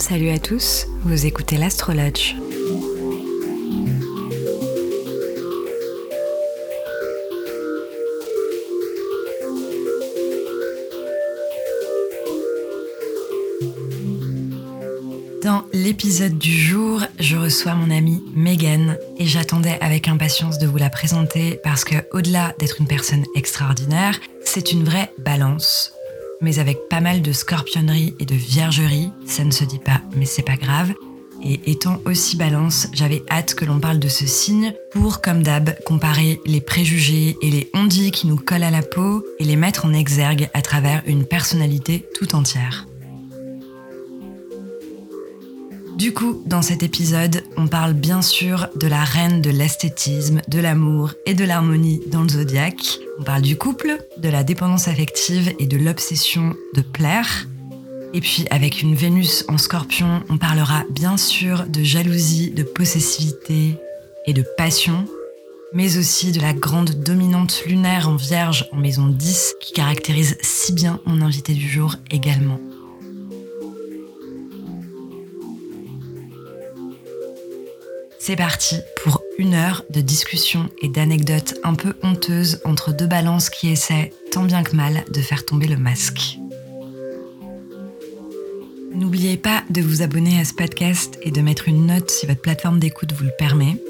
Salut à tous, vous écoutez l'Astrologe. Dans l'épisode du jour, je reçois mon amie Megan et j'attendais avec impatience de vous la présenter parce que au-delà d'être une personne extraordinaire, c'est une vraie balance. Mais avec pas mal de scorpionnerie et de viergerie, ça ne se dit pas, mais c'est pas grave. Et étant aussi balance, j'avais hâte que l'on parle de ce signe pour, comme d'hab, comparer les préjugés et les ondits qui nous collent à la peau et les mettre en exergue à travers une personnalité tout entière. Du coup, dans cet épisode, on parle bien sûr de la reine de l'esthétisme, de l'amour et de l'harmonie dans le zodiaque. On parle du couple, de la dépendance affective et de l'obsession de plaire. Et puis avec une Vénus en scorpion, on parlera bien sûr de jalousie, de possessivité et de passion, mais aussi de la grande dominante lunaire en vierge en maison 10 qui caractérise si bien mon invité du jour également. C'est parti pour une heure de discussion et d'anecdotes un peu honteuses entre deux balances qui essaient, tant bien que mal, de faire tomber le masque. N'oubliez pas de vous abonner à ce podcast et de mettre une note si votre plateforme d'écoute vous le permet.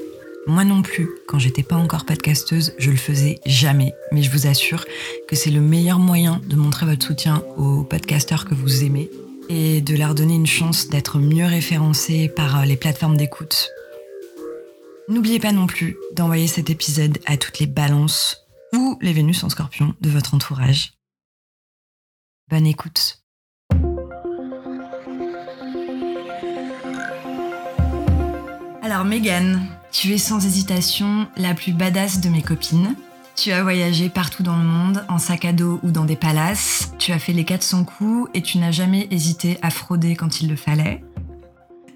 Moi non plus, quand j'étais pas encore podcasteuse, je le faisais jamais, mais je vous assure que c'est le meilleur moyen de montrer votre soutien aux podcasteurs que vous aimez et de leur donner une chance d'être mieux référencés par les plateformes d'écoute N'oubliez pas non plus d'envoyer cet épisode à toutes les balances ou les Vénus en scorpion de votre entourage. Bonne écoute. Alors Megan, tu es sans hésitation la plus badass de mes copines. Tu as voyagé partout dans le monde, en sac à dos ou dans des palaces. Tu as fait les 400 coups et tu n'as jamais hésité à frauder quand il le fallait.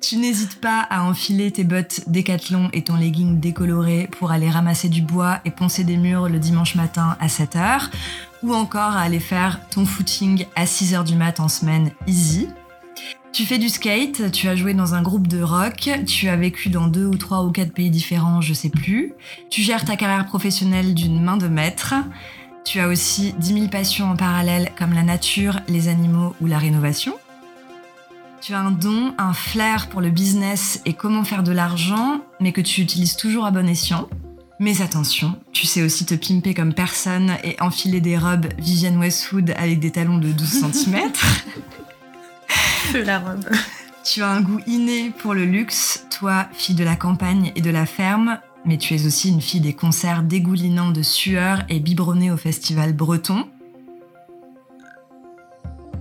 Tu n'hésites pas à enfiler tes bottes décathlon et ton legging décoloré pour aller ramasser du bois et poncer des murs le dimanche matin à 7h, ou encore à aller faire ton footing à 6h du mat en semaine easy. Tu fais du skate, tu as joué dans un groupe de rock, tu as vécu dans deux ou trois ou quatre pays différents, je sais plus. Tu gères ta carrière professionnelle d'une main de maître. Tu as aussi 10 000 passions en parallèle comme la nature, les animaux ou la rénovation. Tu as un don, un flair pour le business et comment faire de l'argent, mais que tu utilises toujours à bon escient. Mais attention, tu sais aussi te pimper comme personne et enfiler des robes Vivienne Westwood avec des talons de 12 cm. la robe. Tu as un goût inné pour le luxe, toi, fille de la campagne et de la ferme, mais tu es aussi une fille des concerts dégoulinants de sueur et biberonnée au festival breton.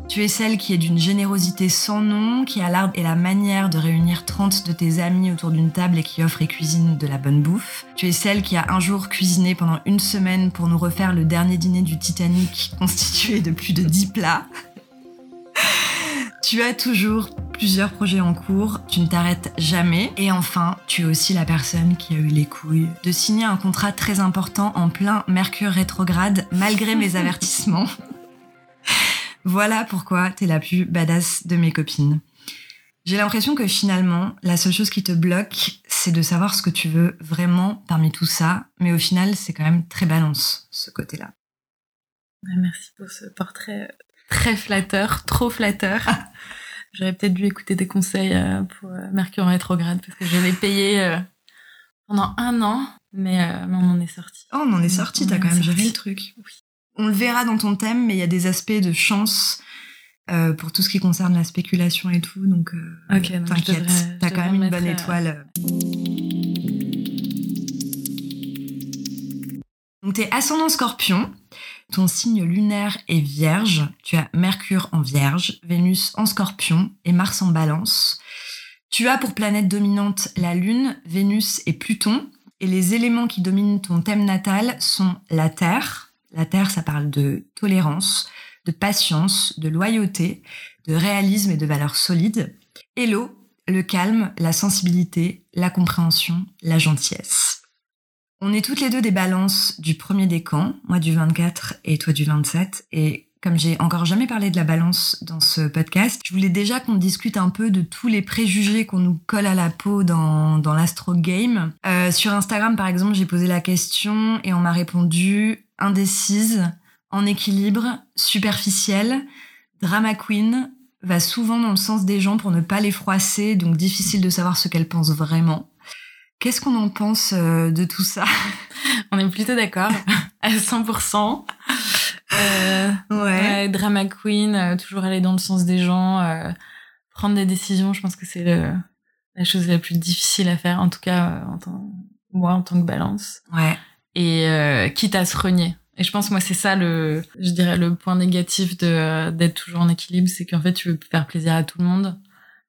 Tu es celle qui est d'une générosité sans nom, qui a l'art et la manière de réunir 30 de tes amis autour d'une table et qui offre et cuisine de la bonne bouffe. Tu es celle qui a un jour cuisiné pendant une semaine pour nous refaire le dernier dîner du Titanic constitué de plus de 10 plats. tu as toujours plusieurs projets en cours, tu ne t'arrêtes jamais. Et enfin, tu es aussi la personne qui a eu les couilles de signer un contrat très important en plein Mercure rétrograde malgré mes avertissements. Voilà pourquoi t'es la plus badass de mes copines. J'ai l'impression que finalement, la seule chose qui te bloque, c'est de savoir ce que tu veux vraiment parmi tout ça. Mais au final, c'est quand même très balance, ce côté-là. Merci pour ce portrait très flatteur, trop flatteur. J'aurais peut-être dû écouter des conseils euh, pour euh, Mercure en rétrograde parce que je l'ai payé euh, pendant un an, mais on en est sorti. Oh, on en est sorti, t'as quand même géré le truc. Oui on le verra dans ton thème, mais il y a des aspects de chance euh, pour tout ce qui concerne la spéculation et tout. Donc, euh, t'inquiète, t'as quand même une bonne étoile. Donc, t'es ascendant scorpion. Ton signe lunaire est vierge. Tu as Mercure en vierge, Vénus en scorpion et Mars en balance. Tu as pour planète dominante la Lune, Vénus et Pluton. Et les éléments qui dominent ton thème natal sont la Terre, la Terre, ça parle de tolérance, de patience, de loyauté, de réalisme et de valeurs solides. Et l'eau, le calme, la sensibilité, la compréhension, la gentillesse. On est toutes les deux des balances du premier décan, moi du 24 et toi du 27. Et comme j'ai encore jamais parlé de la balance dans ce podcast, je voulais déjà qu'on discute un peu de tous les préjugés qu'on nous colle à la peau dans, dans l'astro game. Euh, sur Instagram, par exemple, j'ai posé la question et on m'a répondu indécise, en équilibre, superficielle, drama queen, va souvent dans le sens des gens pour ne pas les froisser, donc difficile de savoir ce qu'elles pensent vraiment. Qu'est-ce qu'on en pense euh, de tout ça? On est plutôt d'accord à 100%. Euh, ouais. Drama queen, euh, toujours aller dans le sens des gens, euh, prendre des décisions. Je pense que c'est la chose la plus difficile à faire, en tout cas en tant, moi en tant que balance. Ouais. Et quitte à se renier. Et je pense moi c'est ça le, je dirais le point négatif de d'être toujours en équilibre, c'est qu'en fait tu veux faire plaisir à tout le monde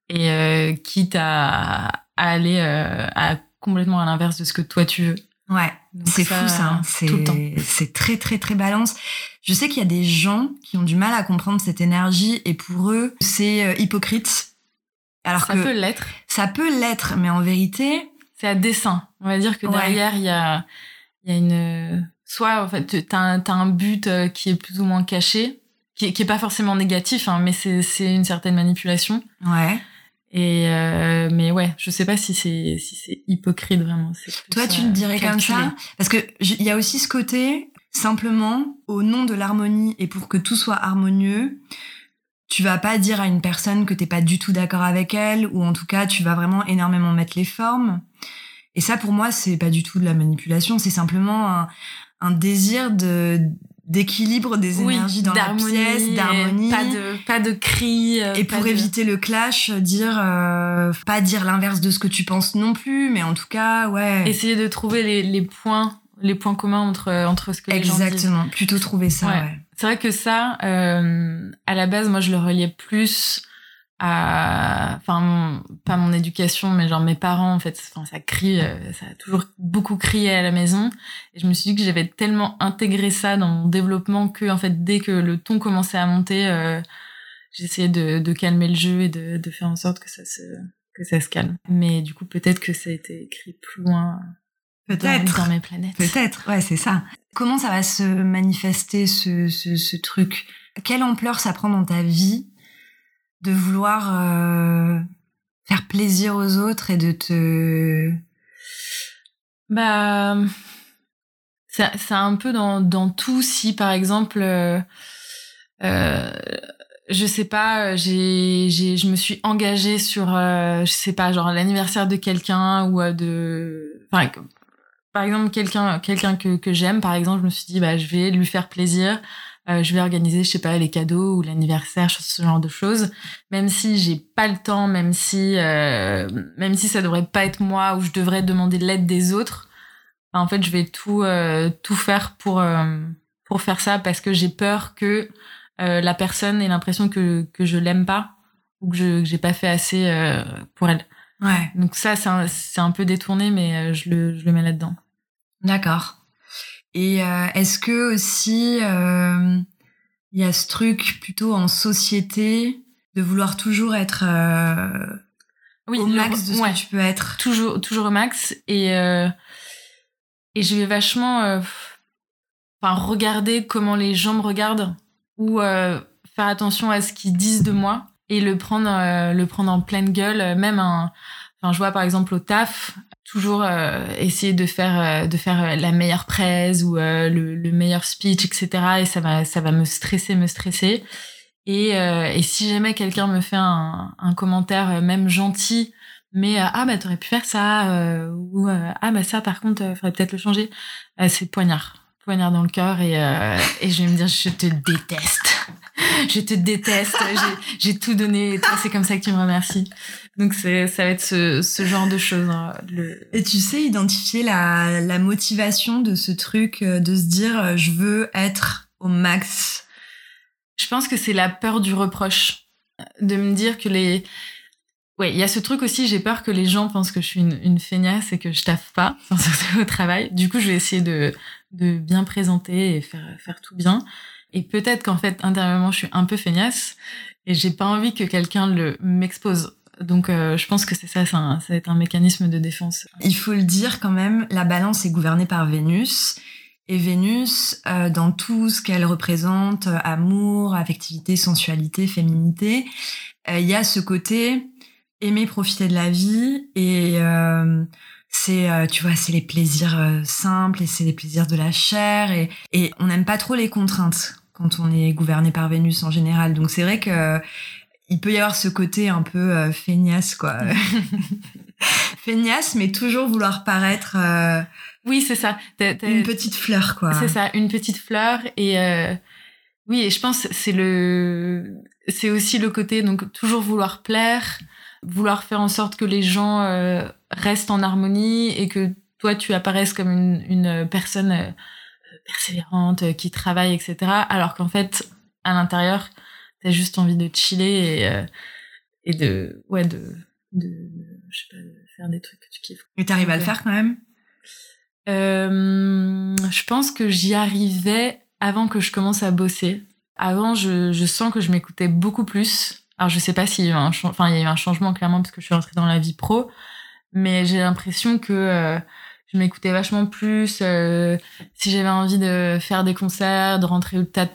et quitte à, à aller à complètement à l'inverse de ce que toi tu veux. Ouais, c'est fou ça. Hein. C'est très très très balance. Je sais qu'il y a des gens qui ont du mal à comprendre cette énergie et pour eux c'est euh, hypocrite. Alors ça peut l'être. Ça peut l'être, mais en vérité, c'est à dessein. On va dire que derrière il y a il y a une soit en fait t'as un, as un but euh, qui est plus ou moins caché, qui, qui est pas forcément négatif, hein, mais c'est c'est une certaine manipulation. Ouais. Et euh, mais ouais, je sais pas si c'est si c'est hypocrite vraiment. Toi, tu le dirais comme ça parce que il y a aussi ce côté simplement au nom de l'harmonie et pour que tout soit harmonieux, tu vas pas dire à une personne que t'es pas du tout d'accord avec elle ou en tout cas tu vas vraiment énormément mettre les formes. Et ça pour moi c'est pas du tout de la manipulation, c'est simplement un, un désir de d'équilibre des énergies dans la pièce, d'harmonie. Pas de, pas de cris. Euh, et pour éviter le clash, dire, euh, pas dire l'inverse de ce que tu penses non plus, mais en tout cas, ouais. Essayer de trouver les, les points, les points communs entre, entre ce que les gens. Exactement. Plutôt trouver ça, ouais. C'est vrai que ça, euh, à la base, moi, je le reliais plus à enfin pas mon éducation mais genre mes parents en fait enfin ça crie euh, ça a toujours beaucoup crié à la maison. Et je me suis dit que j'avais tellement intégré ça dans mon développement que en fait dès que le ton commençait à monter euh, j'essayais de, de calmer le jeu et de, de faire en sorte que ça se que ça se calme. Mais du coup peut-être que ça a été écrit plus loin peut-être. dans, mes planètes. Peut-être ouais c'est ça. Comment ça va se manifester ce, ce, ce truc? Quelle ampleur ça prend dans ta vie de vouloir euh, faire plaisir aux autres et de te bah c'est un peu dans dans tout. Si par exemple euh, euh, je sais pas j'ai j'ai je me suis engagée sur je sais pas genre l'anniversaire de quelqu'un ou de enfin par exemple quelqu'un quelqu'un que que j'aime par exemple je me suis dit bah je vais lui faire plaisir euh, je vais organiser, je sais pas, les cadeaux ou l'anniversaire, ce genre de choses. Même si j'ai pas le temps, même si, euh, même si ça devrait pas être moi ou je devrais demander l'aide des autres, bah, en fait, je vais tout, euh, tout faire pour, pour faire ça parce que j'ai peur que la personne ait l'impression que, que je l'aime pas ou que je j'ai pas fait assez pour elle. Ouais. Donc ça, c'est un, un peu détourné, mais je le, je le mets là-dedans. D'accord. Et euh, est-ce que aussi euh, il y a ce truc plutôt en société de vouloir toujours être euh, oui, au max de ce que tu peux être? Toujours toujours au max. Et et je vais vachement enfin regarder comment les gens me regardent ou faire attention à ce qu'ils disent de moi et le prendre le prendre en pleine gueule même un enfin je vois par exemple au taf toujours euh, essayer de faire euh, de faire euh, la meilleure presse ou le, le, meilleur speech etc et ça va ça va me stresser me stresser. Et, et si jamais quelqu'un me fait un, un commentaire même gentil mais ah bah t'aurais pu faire ça ou ah bah ça par contre faudrait peut-être le changer c'est poignard poignard dans le cœur et, et je vais me dire je te déteste je te déteste j'ai tout donné toi c'est comme ça que tu me remercies donc c'est ça va être ce, ce genre de choses. Hein, le... Et tu sais identifier la, la motivation de ce truc, euh, de se dire euh, je veux être au max. Je pense que c'est la peur du reproche, de me dire que les Ouais, il y a ce truc aussi, j'ai peur que les gens pensent que je suis une, une feignasse et que je taffe pas au travail. Du coup, je vais essayer de, de bien présenter et faire, faire tout bien. Et peut-être qu'en fait, intérieurement, je suis un peu feignasse et j'ai pas envie que quelqu'un le m'expose. Donc euh, je pense que c'est ça, ça va être un mécanisme de défense. Il faut le dire quand même, la balance est gouvernée par Vénus. Et Vénus, euh, dans tout ce qu'elle représente, euh, amour, affectivité, sensualité, féminité, euh, il y a ce côté aimer profiter de la vie et c'est tu vois c'est les plaisirs simples et c'est les plaisirs de la chair et, et on n'aime pas trop les contraintes quand on est gouverné par Vénus en général donc c'est vrai que il peut y avoir ce côté un peu feignasse quoi feignasse mais toujours vouloir paraître oui, c'est ça. Une petite fleur, quoi. C'est ça, une petite fleur. Et euh, oui, et je pense c'est le, c'est aussi le côté donc toujours vouloir plaire, vouloir faire en sorte que les gens euh, restent en harmonie et que toi tu apparaisses comme une, une personne euh, persévérante qui travaille, etc. Alors qu'en fait, à l'intérieur, t'as juste envie de chiller et et de ouais de de je sais pas de faire des trucs que tu kiffes. Et t'arrives à le faire quand même? Euh, je pense que j'y arrivais avant que je commence à bosser. Avant, je, je sens que je m'écoutais beaucoup plus. Alors, je sais pas s'il y a eu un, enfin, il y a eu un changement clairement parce que je suis rentrée dans la vie pro, mais j'ai l'impression que euh, je m'écoutais vachement plus. Euh, si j'avais envie de faire des concerts, de rentrer ultra,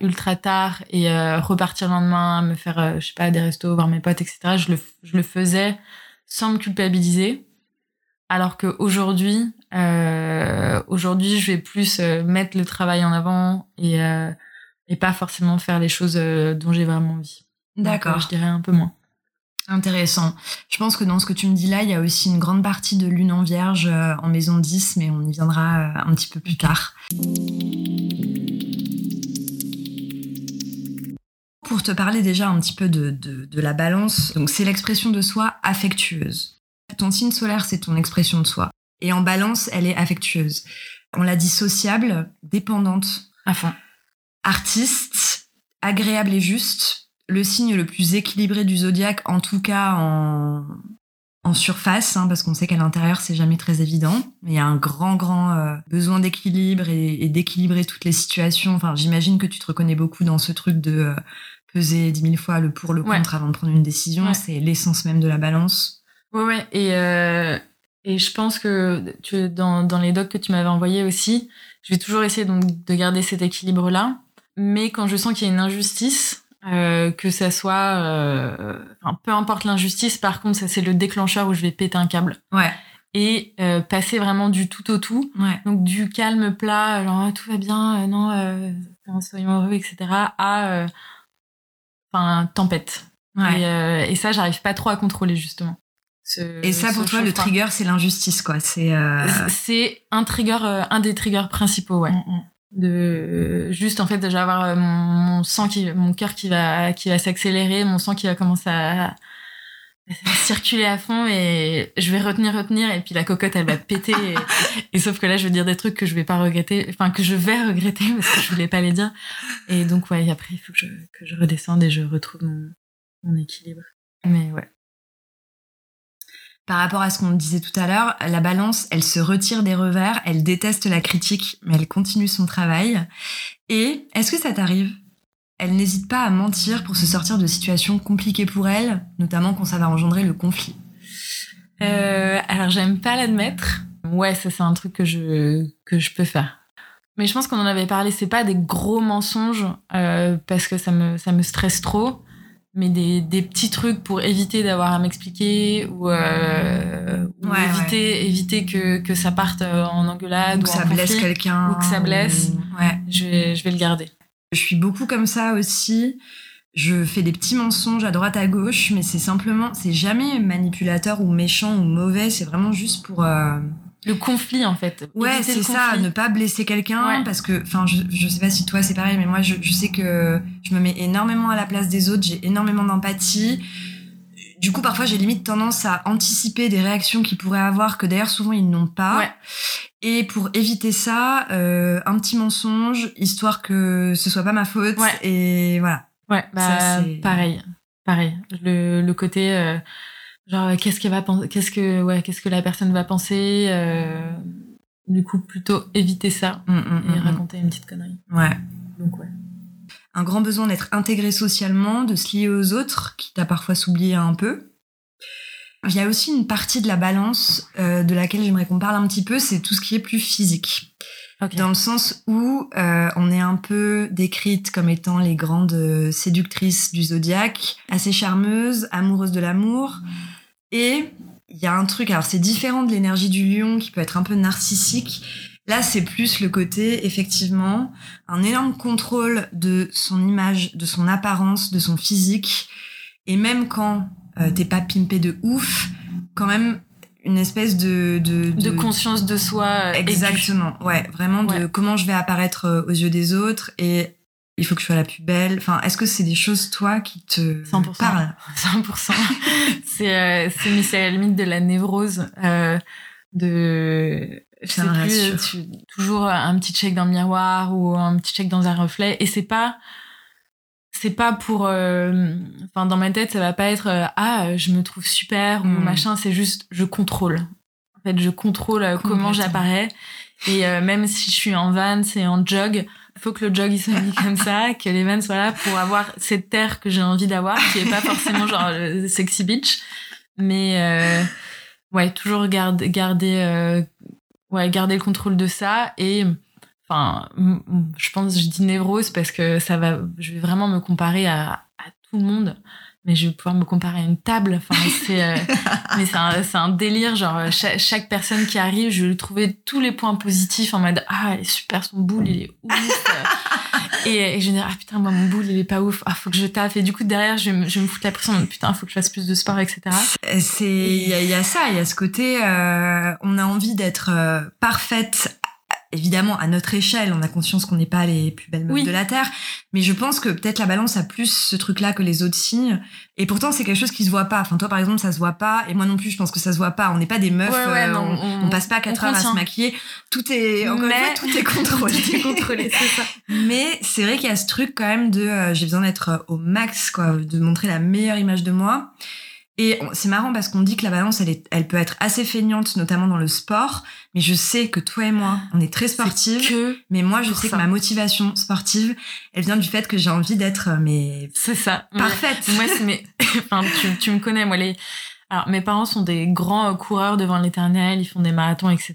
ultra, tard et euh, repartir le lendemain, me faire, je sais pas, des restos, voir mes potes, etc. Je le, je le faisais sans me culpabiliser. Alors qu'aujourd'hui, euh, aujourd'hui, je vais plus euh, mettre le travail en avant et, euh, et pas forcément faire les choses euh, dont j'ai vraiment envie. D'accord. je dirais un peu moins. Intéressant. Je pense que dans ce que tu me dis là, il y a aussi une grande partie de lune en vierge en maison 10, mais on y viendra un petit peu plus tard. Pour te parler déjà un petit peu de, de, de la balance, donc c'est l'expression de soi affectueuse. Ton signe solaire, c'est ton expression de soi. Et en balance, elle est affectueuse. On l'a dit sociable, dépendante. Enfin. Artiste, agréable et juste. Le signe le plus équilibré du zodiaque, en tout cas en, en surface, hein, parce qu'on sait qu'à l'intérieur, c'est jamais très évident. Mais il y a un grand, grand euh, besoin d'équilibre et, d'équilibrer toutes les situations. Enfin, j'imagine que tu te reconnais beaucoup dans ce truc de euh, peser dix mille fois le pour, le contre avant de prendre une décision. C'est l'essence même de la balance. Ouais, ouais. Et, euh, et je pense que tu, dans, dans les docs que tu m'avais envoyés aussi, je vais toujours essayer donc de garder cet équilibre-là. Mais quand je sens qu'il y a une injustice, euh, que ça soit, euh, enfin, peu importe l'injustice, par contre, ça c'est le déclencheur où je vais péter un câble. Ouais. Et euh, passer vraiment du tout au tout. Ouais. Donc du calme plat, genre ah, tout va bien, euh, non, euh, soyons heureux, etc. à enfin tempête. Ouais. Et, et ça, j'arrive pas trop à contrôler justement et ça, pour toi, le trigger, c'est l'injustice, quoi. C'est euh... c'est un trigger, euh, un des triggers principaux, ouais. Mm, mm. De juste en fait déjà avoir euh, mon, sang qui, mon cœur qui va qui va s'accélérer, mon sang qui va commencer à, à, circuler à fond et je vais retenir retenir et puis la cocotte elle va péter. Et, et, sauf que là je vais dire des trucs que je vais pas regretter, enfin que je vais regretter parce que je voulais pas les dire. Et donc ouais après il faut que je que je redescende et je retrouve mon, mon équilibre. Mais ouais par rapport à ce qu'on disait tout à l'heure, la balance, elle se retire des revers, elle déteste la critique, mais elle continue son travail. Et est-ce que ça t'arrive? Elle n'hésite pas à mentir pour se sortir de situations compliquées pour elle, notamment quand ça va engendrer le conflit. Euh, alors j'aime pas l'admettre. Ouais, ça c'est un truc que je peux faire. Mais je pense qu'on en avait parlé. C'est pas des gros mensonges euh, parce que ça me ça me stresse trop mais des, des petits trucs pour éviter d'avoir à m'expliquer ou, euh, ou éviter, éviter que, que ça parte euh, en engueulade ou, que ça blesse quelqu'un ou que ça blesse. Ouais. Je, vais, je vais le garder. Je suis beaucoup comme ça aussi. Je fais des petits mensonges à droite à gauche, mais c'est simplement, c'est jamais manipulateur ou méchant ou mauvais. C'est vraiment juste pour euh, le conflit en fait. Ouais, c'est ça, ne pas blesser quelqu'un parce que enfin je je sais pas si toi c'est pareil mais moi je je sais que je me mets énormément à la place des autres, j'ai énormément d'empathie. Du coup, parfois, j'ai limite tendance à anticiper des réactions qu'ils pourraient avoir, que d'ailleurs, souvent, ils n'ont pas. Ouais. Et pour éviter ça, euh, un petit mensonge, histoire que ce soit pas ma faute. Ouais. Et voilà. Ouais, bah, ça, pareil. Pareil. Le, le côté... Euh Genre, qu'est-ce qu'elle va penser, qu'est-ce que, ouais, qu'est-ce que la personne va penser. Euh, du coup, plutôt éviter ça mm, mm, et mm, raconter une petite connerie. Ouais. Donc, ouais. Un grand besoin d'être intégré socialement, de se lier aux autres, qui t'a parfois s'oublier un peu. Il y a aussi une partie de la balance euh, de laquelle j'aimerais qu'on parle un petit peu, c'est tout ce qui est plus physique. Dans le sens où euh, on est un peu décrite comme étant les grandes séductrices du zodiaque, assez charmeuses, amoureuses de l'amour. Et il y a un truc, alors c'est différent de l'énergie du lion qui peut être un peu narcissique. Là, c'est plus le côté, effectivement, un énorme contrôle de son image, de son apparence, de son physique. Et même quand euh, t'es pas pimpé de ouf, quand même une espèce de de, de, conscience de soi euh, exactement ouais vraiment de comment je vais apparaître euh, aux yeux des autres et il faut que je sois la plus belle. Enfin est-ce que c'est des choses toi qui te 100%, parlent? 100% c'est euh, c'est à la limite de la névrose euh, de je sais plus, toujours un petit check dans le miroir ou un petit check dans un reflet. Et c'est pas c'est pas pour euh, enfin dans ma tête ça va pas être euh, ah je me trouve super ou hmm. machin. C'est juste je contrôle. En fait je contrôle euh, comment j'apparais. Et même si je suis en van c'est en jog faut que le jog il soit mis comme ça que les vans soient là pour avoir cette terre que j'ai envie d'avoir qui est pas forcément genre sexy bitch. Mais ouais toujours garder garder ouais garder le contrôle de ça et enfin, je pense, je dis névrose parce que ça va, je vais vraiment me comparer à tout le monde, mais je vais pouvoir me comparer à une table. Enfin, c'est, euh, mais c'est un, c'est un délire. Genre, chaque, chaque, personne qui arrive, je vais trouver tous les points positifs en mode, ah, elle est super, son boule, il est ouf. et, et, je vais dire, ah putain, moi, mon boule, il est pas ouf. Ah, faut que je taffe. Et du coup, derrière, je, je vais me foutre la pression. Putain, faut que je fasse plus de sport, etc. C'est, il y, y, a ça, il y a ce côté, euh, on a envie d'être euh, parfaite évidemment, à notre échelle, on a conscience qu'on n'est pas les plus belles meufs de la Terre. Mais je pense que peut-être la balance a plus ce truc-là que les autres signes. Et pourtant, c'est quelque chose qui se voit pas. Enfin, toi, par exemple, ça se voit pas. Et moi non plus, je pense que ça se voit pas. On n'est pas des meufs. Euh, on, passe pas quatre heures à se maquiller. Tout est, encore une fois, tout est contrôlé. tout est contrôlé, c'est ça. Mais c'est vrai qu'il y a ce truc quand même de, euh, j'ai besoin d'être euh, au max, quoi, de montrer la meilleure image de moi. Et c'est marrant parce qu'on dit que la balance, elle, est, elle peut être assez feignante, notamment dans le sport. Mais je sais que toi et moi, on est très sportives. Que mais moi, je sais que ma motivation sportive, elle vient du fait que j'ai envie d'être, euh, mais c'est ça, parfaite. moi, c'est mais, enfin, tu, tu me connais, moi les. Alors, mes parents sont des grands coureurs devant l'éternel, ils font des marathons, etc.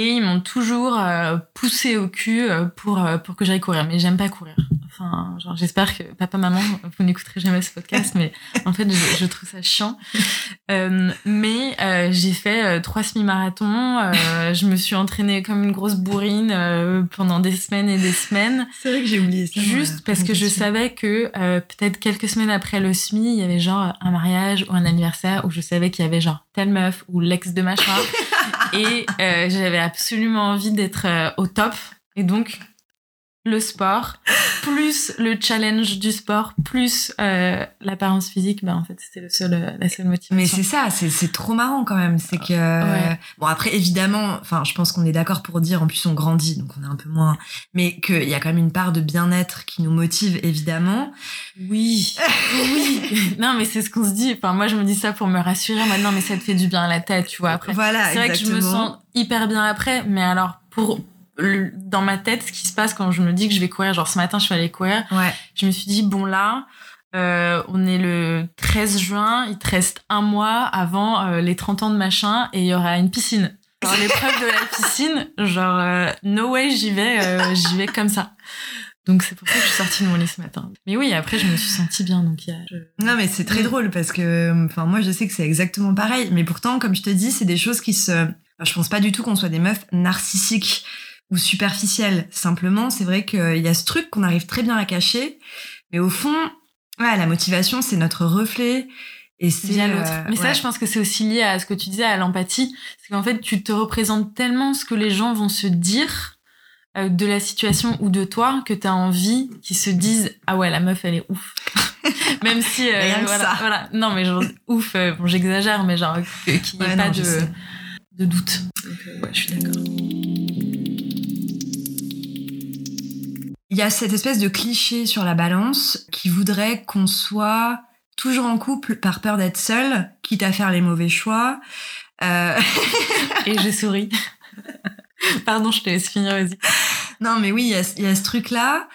Et ils m'ont toujours euh, poussé au cul euh, pour pour que j'aille courir. Mais j'aime pas courir. Enfin, genre, j'espère que papa, maman, vous n'écouterez jamais ce podcast, mais en fait, je, je trouve ça chiant. Euh, mais euh, j'ai fait euh, trois semi-marathons. Euh, je me suis entraînée comme une grosse bourrine euh, pendant des semaines et des semaines. C'est vrai que j'ai oublié ça. Juste parce que je savais que peut-être quelques semaines après le semi, il y avait genre un mariage ou un anniversaire où je savais qu'il y avait genre telle meuf ou l'ex de machin. et j'avais absolument envie d'être au top. Et donc, le sport, plus le challenge du sport, plus euh, l'apparence physique, ben en fait c'était le seul, euh, la seule motivation. Mais c'est ça, c'est trop marrant quand même. C'est que bon après évidemment, enfin je pense qu'on est d'accord pour dire en plus on grandit donc on est un peu moins, mais qu'il y a quand même une part de bien-être qui nous motive évidemment. Oui, oui. non mais c'est ce qu'on se dit. Enfin moi je me dis ça pour me rassurer. Maintenant mais ça te fait du bien à la tête, tu vois. Après voilà, c'est vrai que je me sens hyper bien après, mais alors pour dans ma tête, ce qui se passe quand je me dis que je vais courir, genre ce matin, je suis allée courir, ouais. je me suis dit, bon là, euh, on est le 13 juin, il te reste un mois avant euh, les 30 ans de machin et il y aura une piscine. Genre l'épreuve de la piscine, genre euh, no way j'y vais, euh, j'y vais comme ça. Donc c'est pour ça que je suis sortie de mon lit ce matin. Mais oui, après je me suis sentie bien. Donc y a, non, mais c'est très drôle parce que, enfin moi je sais que c'est exactement pareil. Mais pourtant, comme je te dis, c'est des choses qui se. je pense pas du tout qu'on soit des meufs narcissiques ou superficielle. Simplement, c'est vrai qu'il y a ce truc qu'on arrive très bien à cacher, mais au fond, ouais, la motivation, c'est notre reflet. Et c'est l'autre. Euh, mais ça, je pense que c'est aussi lié à ce que tu disais, à l'empathie. C'est qu'en fait, tu te représentes tellement ce que les gens vont se dire euh, de la situation ou de toi que tu as envie qu'ils se disent ah ouais la meuf elle est ouf même si euh, voilà, voilà, non mais genre ouf bon j'exagère mais genre qu'il n'y ait pas de, de doute donc ouais je suis d'accord Il y a cette espèce de cliché sur la balance qui voudrait qu'on soit toujours en couple par peur d'être seul, quitte à faire les mauvais choix. Euh... Et je souris. Pardon, je te laisse finir, vas-y. Non, mais oui, il y a, y a, ce truc-là.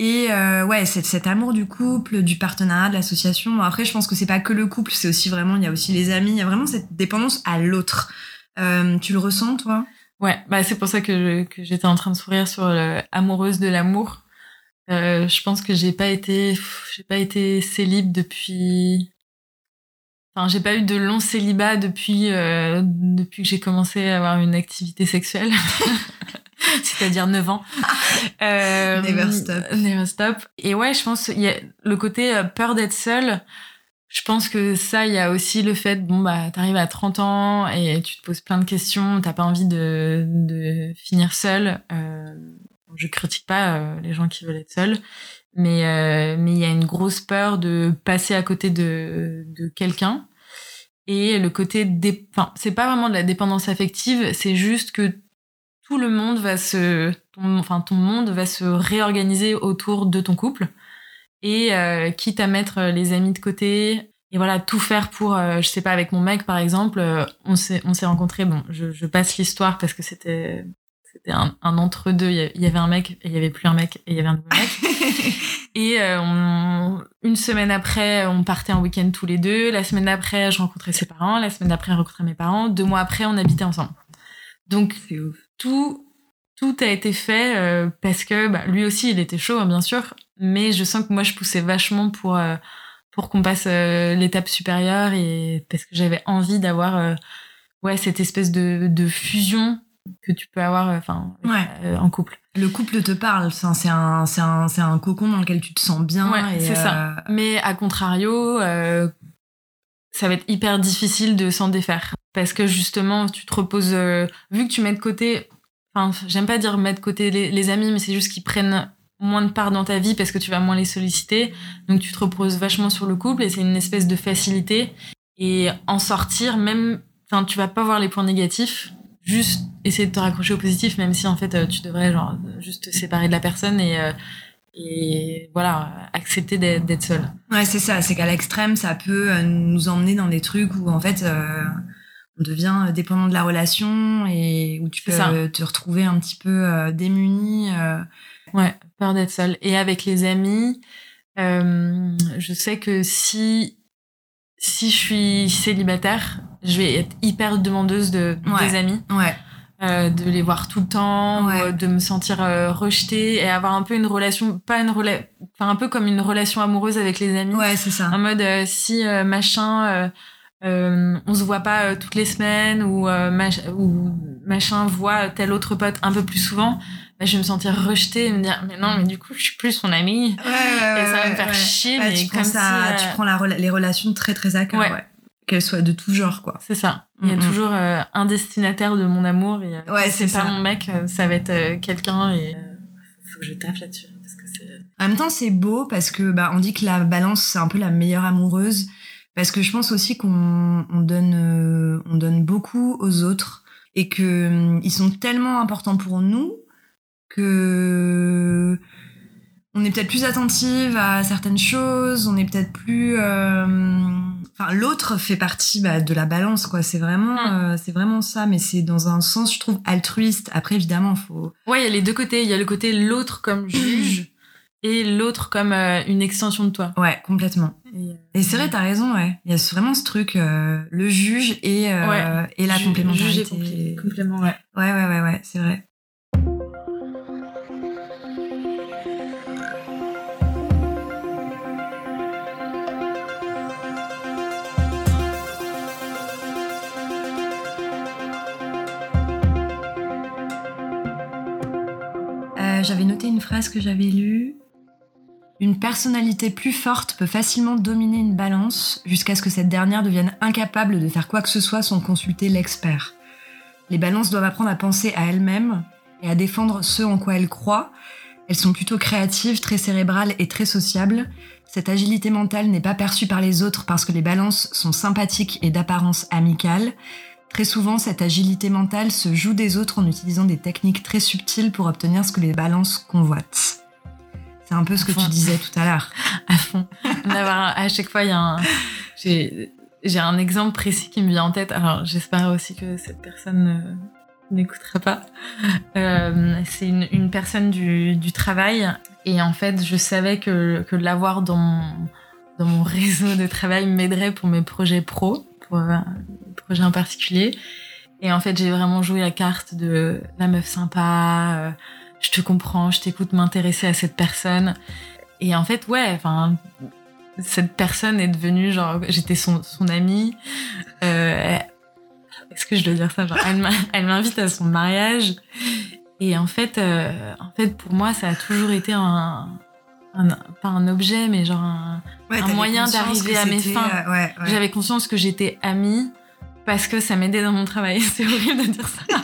Et euh, ouais, c'est cet amour du couple, du partenariat, de l'association. Après, je pense que c'est pas que le couple, c'est aussi vraiment, il y a aussi les amis, il y a vraiment cette dépendance à l'autre. Euh, tu le ressens, toi? Ouais, bah c'est pour ça que, que j'étais en train de sourire sur amoureuse de l'amour. Euh, je pense que j'ai pas été, j'ai pas été célib depuis. Enfin, j'ai pas eu de long célibat depuis euh, depuis que j'ai commencé à avoir une activité sexuelle, c'est-à-dire 9 ans. Euh, never stop. Never stop. Et ouais, je pense il y a le côté euh, peur d'être seule je pense que ça, il y a aussi le fait, bon, bah, t'arrives à 30 ans et tu te poses plein de questions, t'as pas envie de, de finir seul. Euh, je critique pas euh, les gens qui veulent être seuls, mais euh, mais il y a une grosse peur de passer à côté de, de quelqu'un. Et le côté, dé... enfin, c'est pas vraiment de la dépendance affective, c'est juste que tout le monde va se, enfin, ton monde va se réorganiser autour de ton couple et euh, quitte à mettre euh, les amis de côté et voilà tout faire pour euh, je sais pas avec mon mec par exemple on s'est on s'est rencontrés bon je, je passe l'histoire parce que c'était c'était un, un entre deux il y avait un mec et il y avait plus un mec et il y avait un nouveau mec. Et on, une semaine après on partait en week-end tous les deux. La semaine d'après je rencontrais ses parents. La semaine d'après je rencontrais mes parents. Deux mois après on habitait ensemble. Donc tout tout a été fait euh, parce que bah, lui aussi il était chaud hein, bien sûr. Mais je sens que moi je poussais vachement pour euh, pour qu'on passe euh, l'étape supérieure et parce que j'avais envie d'avoir ouais cette espèce de, de fusion que tu peux avoir enfin en couple. Le couple te parle c'est un c'est un c'est un cocon dans lequel tu te sens bien ouais, c'est ça. mais à contrario ça va être hyper difficile de s'en défaire. Parce que justement tu te reposes vu que tu mets de côté Enfin, j'aime pas dire mettre de côté les, amis, mais c'est juste qu'ils prennent moins de part dans ta vie parce que tu vas moins les solliciter. Donc tu te reposes vachement sur le couple et c'est une espèce de facilité. Et en sortir, même, enfin, tu vas pas voir les points négatifs, juste essayer de te raccrocher au positif, même si en fait euh, tu devrais genre juste te séparer de la personne et euh, et voilà accepter d'être seul. Ouais, c'est ça. C'est qu'à l'extrême, ça peut euh, nous emmener dans des trucs où en fait on devient dépendant de la relation et où tu peux te retrouver un petit peu euh, démuni. Euh. Ouais, peur d'être seule. Et avec les amis, euh, je sais que si si je suis célibataire, je vais être hyper demandeuse de des amis. Ouais. Euh, de les voir tout le temps, de me sentir rejetée et avoir un peu une relation, pas une relation, enfin un peu comme une relation amoureuse avec les amis. Ouais, c'est ça. En mode si machin euh, on se voit pas euh, toutes les semaines ou, euh, ou machin voit tel autre pote un peu plus souvent, bah, je vais me sentir rejetée et me dire mais non mais du coup je suis plus son amie. Ouais, ouais, et ça va me faire chier mais tu prends ça tu prends les relations très très à cœur qu'elles soient de tout genre quoi. C'est ça. Il y a toujours un destinataire de mon amour et ouais, c'est pas mon mec ça va être quelqu'un et faut que je taffe là-dessus que en même temps c'est beau parce que bah on dit que la balance c'est un peu la meilleure amoureuse. Parce que je pense aussi qu'on on donne, euh, on donne beaucoup aux autres et que hum, ils sont tellement importants pour nous que on est peut-être plus attentive à certaines choses, on est peut-être plus. Euh, enfin, l'autre fait partie bah, de la balance, quoi. C'est vraiment, mm. euh, c'est vraiment ça, mais c'est dans un sens, je trouve, altruiste. Après, évidemment, faut. Ouais, il y a les deux côtés. Il y a le côté l'autre comme juge et l'autre comme euh, une extension de toi. Ouais, complètement. Et, euh, c'est vrai, t'as raison, ouais. Il y a vraiment ce truc, euh, le juge et, et la complémentarité. Juge complément, ouais. Ouais, ouais, ouais, ouais, c'est vrai. J'avais noté une phrase que j'avais lue une personnalité plus forte peut facilement dominer une balance jusqu'à ce que cette dernière devienne incapable de faire quoi que ce soit sans consulter l'expert. Les balances doivent apprendre à penser à elles-mêmes et à défendre ce en quoi elles croient. Elles sont plutôt créatives, très cérébrales et très sociables. Cette agilité mentale n'est pas perçue par les autres parce que les balances sont sympathiques et d'apparence amicale. Très souvent, cette agilité mentale se joue des autres en utilisant des techniques très subtiles pour obtenir ce que les balances convoitent. C'est un peu ce que tu disais tout à l'heure. À fond. à chaque fois, il y a un. J'ai un exemple précis qui me vient en tête. Alors, j'espère aussi que cette personne n'écoutera pas. Euh, c'est une, une, personne du, du, travail. Et en fait, je savais que, que l'avoir dans mon, dans mon réseau de travail m'aiderait pour mes projets pro, un projet en particulier. Et en fait, j'ai vraiment joué la carte de la meuf sympa, euh, je te comprends, je t'écoute m'intéresser à cette personne. Et en fait, ouais, enfin, cette personne est devenue genre, j'étais son, son amie. Euh, Est-ce que je dois dire ça elle m'invite à son mariage. Et en fait, euh, en fait, pour moi, ça a toujours été un, un- pas un objet, mais genre un, Ouais, un moyen d'arriver à mes fins. euh, ouais, ouais. j'avais conscience que j'étais amie parce que ça m'aidait dans mon travail. C'est horrible de dire ça.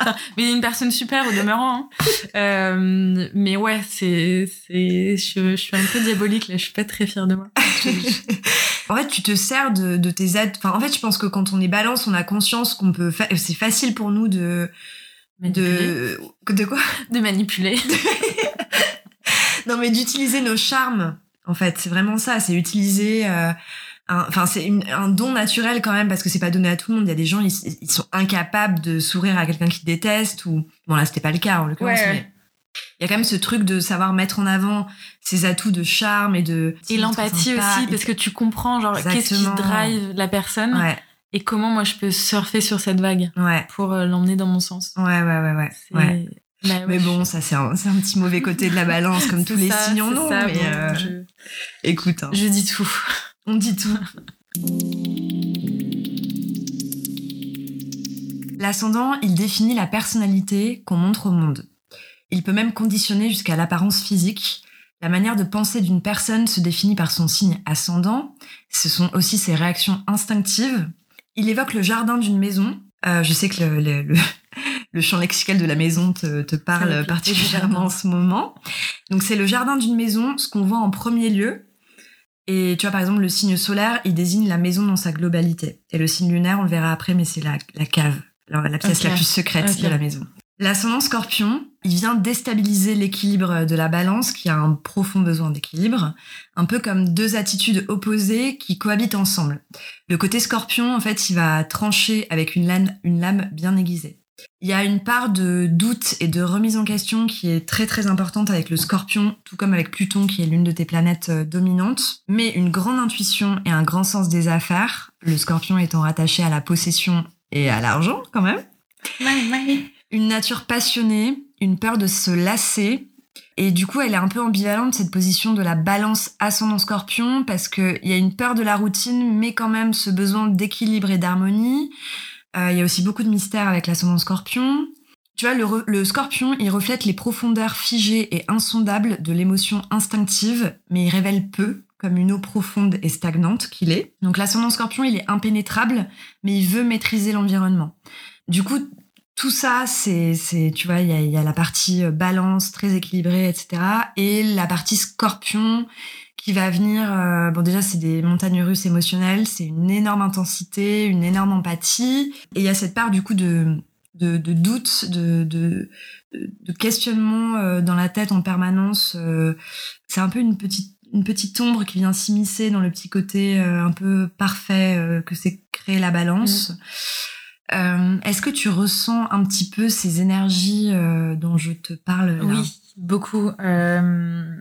Enfin, mais une personne super au demeurant. hein. Euh, mais ouais, c'est, c'est, je, je suis un peu diabolique là. Je suis pas très fière de moi. En fait, tu te sers de, de tes aides. Enfin, en fait, je pense que quand on est balance, on a conscience qu'on peut. C'est facile pour nous de. Manipuler. De. De quoi? De manipuler. Non, mais d'utiliser nos charmes. En fait, c'est vraiment ça. C'est utiliser. euh, un- Enfin, c'est un don naturel quand même parce que c'est pas donné à tout le monde. Il y a des gens, ils, ils sont incapables de sourire à quelqu'un qui déteste ou bon là, c'était pas le cas en l'occurrence. Ouais. Mais il y a quand même ce truc de savoir mettre en avant ses atouts de charme et de Et l'empathie aussi, parce que tu comprends genre qu'est-ce qui drive la personne ouais, et comment moi je peux surfer sur cette vague ouais, pour euh, l'emmener dans mon sens. ouais, ouais, ouais, ouais. Bah ouais, Mais bon, ça c'est un, petit mauvais côté de la balance, comme tous les signes en ont. ça, mais bon, euh, je, écoute, hein, je dis tout. on dit tout. L'ascendant, il définit la personnalité qu'on montre au monde. Il peut même conditionner jusqu'à l'apparence physique. La manière de penser d'une personne se définit par son signe ascendant. Ce sont aussi ses réactions instinctives. Il évoque le jardin d'une maison. Euh, je sais que le, le, le, le champ lexical de la maison te, parle particulièrement en ce moment. Donc c'est le jardin d'une maison, ce qu'on voit en premier lieu. Et tu vois, par exemple, le signe solaire, il désigne la maison dans sa globalité. Et le signe lunaire, on le verra après, mais c'est la, la cave, la, la pièce la plus secrète de la maison. L'ascendant scorpion, il vient déstabiliser l'équilibre de la balance qui a un profond besoin d'équilibre, un peu comme deux attitudes opposées qui cohabitent ensemble. Le côté scorpion, en fait, il va trancher avec une lame, une lame bien aiguisée. Il y a une part de doute et de remise en question qui est très très importante avec le scorpion, tout comme avec Pluton qui est l'une de tes planètes euh, dominantes, mais une grande intuition et un grand sens des affaires, le scorpion étant rattaché à la possession et à l'argent quand même une nature passionnée, une peur de se lasser. Et du coup, elle est un peu ambivalente, cette position de la balance ascendant scorpion, parce qu'il y a une peur de la routine, mais quand même ce besoin d'équilibre et d'harmonie. Euh, Il y a aussi beaucoup de mystère avec l'ascendant scorpion. Tu vois, le, le scorpion, il reflète les profondeurs figées et insondables de l'émotion instinctive, mais il révèle peu, comme une eau profonde et stagnante qu'il est. Donc l'ascendant scorpion, il est impénétrable, mais il veut maîtriser l'environnement. Du coup, tout ça, c'est, tu vois, il y a, y a la partie euh, balance très équilibrée, etc. Et la partie scorpion qui va venir. euh, bon, déjà, c'est des montagnes russes émotionnelles, c'est une énorme intensité, une énorme empathie. Et il y a cette part, du coup, de, de, de doute, de, de, de questionnement euh, dans la tête en permanence. euh, c'est un peu une petite une petite ombre qui vient s'immiscer dans le petit côté un peu parfait que c'est créer la balance. Euh, Est-ce que tu ressens un petit peu ces énergies dont je te parle là? Oui, beaucoup. Euh,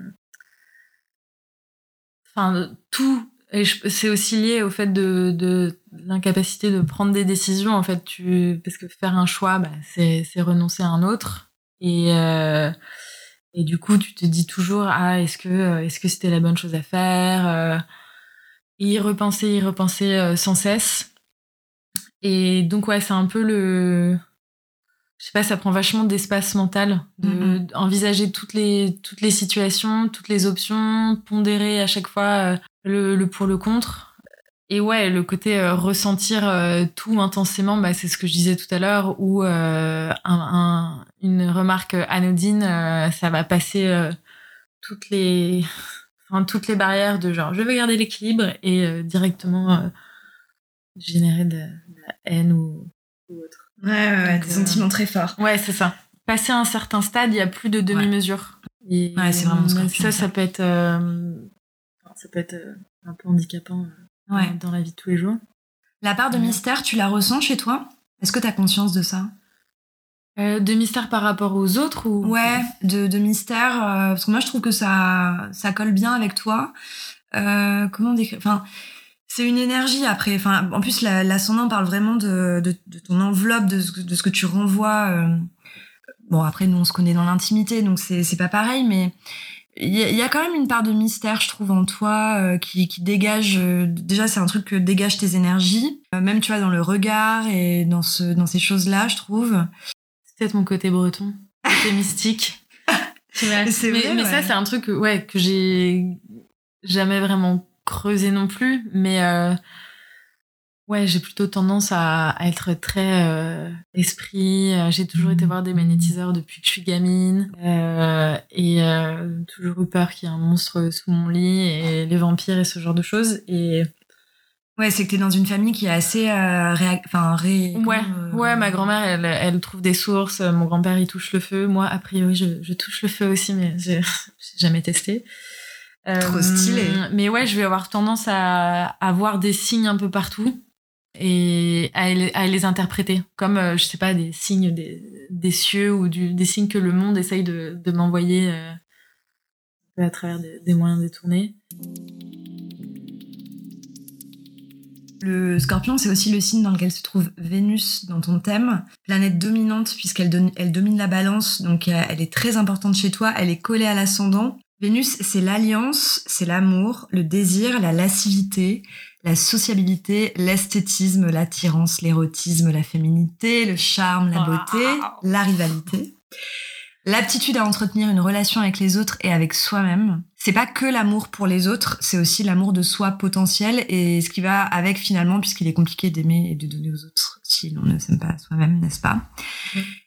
Enfin, tout. Et c'est aussi lié au fait de, de l'incapacité de prendre des décisions. En fait, tu parce que faire un choix, bah, c'est renoncer à un autre. Et euh, et du coup, tu te dis toujours ah est-ce que euh, est-ce que c'était la bonne chose à faire euh, Y repenser, y repenser euh, sans cesse. Et donc ouais, c'est un peu le je sais pas, ça prend vachement d'espace mental de Mhm. envisager toutes les toutes les situations, toutes les options, pondérer à chaque fois euh, le, le pour le contre. Et ouais, le côté euh, ressentir euh, tout intensément, bah, c'est ce que je disais tout à l'heure, où euh, un, un- une remarque anodine, ça va passer toutes les enfin, toutes les barrières de genre je veux garder l'équilibre et directement générer de, de la haine ou, ou autre. Ouais, ouais, ouais, Donc, des euh, sentiments très forts. Ouais, c'est ça. Passer un certain stade, il y a plus de demi-mesure. Ouais, c'est vraiment scorpion, ça, ça. ça peut être, euh, ça peut être euh, un peu handicapant euh, Ouais. dans la vie de tous les jours. La part de Ouais. mystère, tu la ressens chez toi? Est-ce que tu as conscience de ça? Euh, de mystère par rapport aux autres ou? Ouais, de, de mystère, euh, parce que moi je trouve que ça, ça colle bien avec toi. Euh, comment décrire? Enfin, C'est une énergie après. Enfin, en plus, l'ascendant parle vraiment de, de, de, ton enveloppe, de ce, de ce que tu renvoies. Euh. Bon, après, nous, on se connaît dans l'intimité, donc c'est pas pareil, mais il y, a quand même une part de mystère, je trouve, en toi, euh, qui, qui, dégage. Euh, déjà, c'est un truc que dégage tes énergies, même tu vois dans le regard et dans ce, dans ces choses-là, je trouve. C'est peut-être mon côté breton, côté mystique. mais, mais ça, c'est un truc, ouais, que j'ai jamais vraiment creusé non plus, mais euh, ouais, j'ai plutôt tendance à, être très euh, esprit. Euh, j'ai toujours été voir des magnétiseurs depuis que je suis gamine. Et toujours eu peur qu'il y ait un monstre sous mon lit et les vampires et ce genre de choses. Et Ouais, c'est que t'es dans une famille qui est assez enfin ré... ouais ouais ma grand-mère elle, elle trouve des sources. Mon grand-père il touche le feu. Moi a priori je, je touche le feu aussi mais j'ai jamais testé Trop stylé. Euh, mais ouais, je vais avoir tendance à, avoir des signes un peu partout et à, les interpréter comme, euh, je sais pas, des signes des, cieux ou des signes que le monde essaye de, m'envoyer euh, à travers des, moyens détournés. Le scorpion, c'est aussi le signe dans lequel se trouve Vénus dans ton thème, planète dominante puisqu'elle elle domine la balance, donc elle est très importante chez toi, elle est collée à l'ascendant. Vénus, c'est l'alliance, c'est l'amour, le désir, la lascivité, la sociabilité, l'esthétisme, l'attirance, l'érotisme, la féminité, le charme, la beauté, la rivalité. L'aptitude à entretenir une relation avec les autres et avec soi-même, c'est pas que l'amour pour les autres, c'est aussi l'amour de soi potentiel et ce qui va avec finalement, puisqu'il est compliqué d'aimer et de donner aux autres si l'on ne s'aime pas soi-même, n'est-ce pas?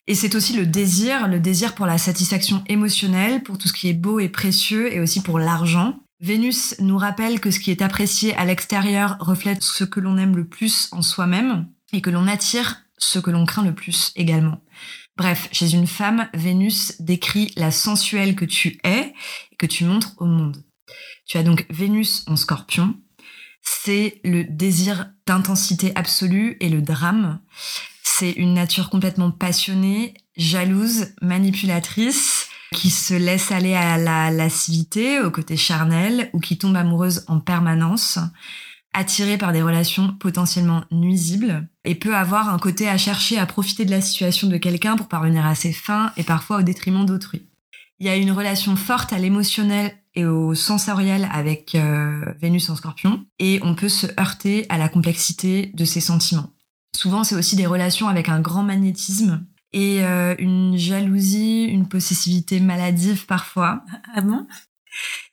Et c'est aussi le désir, le désir pour la satisfaction émotionnelle, pour tout ce qui est beau et précieux et aussi pour l'argent. Vénus nous rappelle que ce qui est apprécié à l'extérieur reflète ce que l'on aime le plus en soi-même et que l'on attire ce que l'on craint le plus également. Bref, chez une femme, Vénus décrit la sensuelle que tu es et que tu montres au monde. Tu as donc Vénus en scorpion. C'est le désir d'intensité absolue et le drame. C'est une nature complètement passionnée, jalouse, manipulatrice, qui se laisse aller à la lascivité, au côté charnel, ou qui tombe amoureuse en permanence attiré par des relations potentiellement nuisibles et peut avoir un côté à chercher à profiter de la situation de quelqu'un pour parvenir à ses fins et parfois au détriment d'autrui. Il y a une relation forte à l'émotionnel et au sensoriel avec euh, Vénus en scorpion et on peut se heurter à la complexité de ses sentiments. Souvent, c'est aussi des relations avec un grand magnétisme et euh, une jalousie, une possessivité maladive parfois. Ah bon?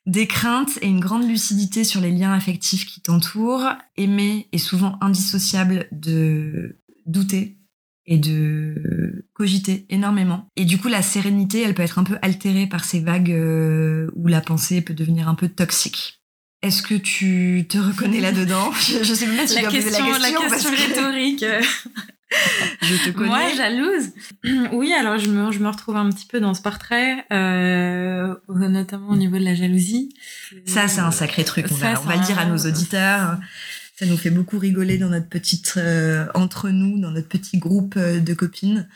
Des craintes et une grande lucidité sur les liens affectifs qui t'entourent. Aimer est souvent indissociable de douter et de cogiter énormément. Et du coup, la sérénité, elle peut être un peu altérée par ces vagues euh, où la pensée peut devenir un peu toxique. Est-ce que tu te reconnais là-dedans je, sais même si la, question, la question, la question rhétorique. je te connais. Moi, jalouse. Oui, alors je me, je me retrouve un petit peu dans ce portrait, euh, notamment au niveau de la jalousie. Ça, c'est un sacré truc. On va, on va le dire à nos auditeurs. Ça nous fait beaucoup rigoler dans notre petite euh, entre nous, dans notre petit groupe euh, de copines.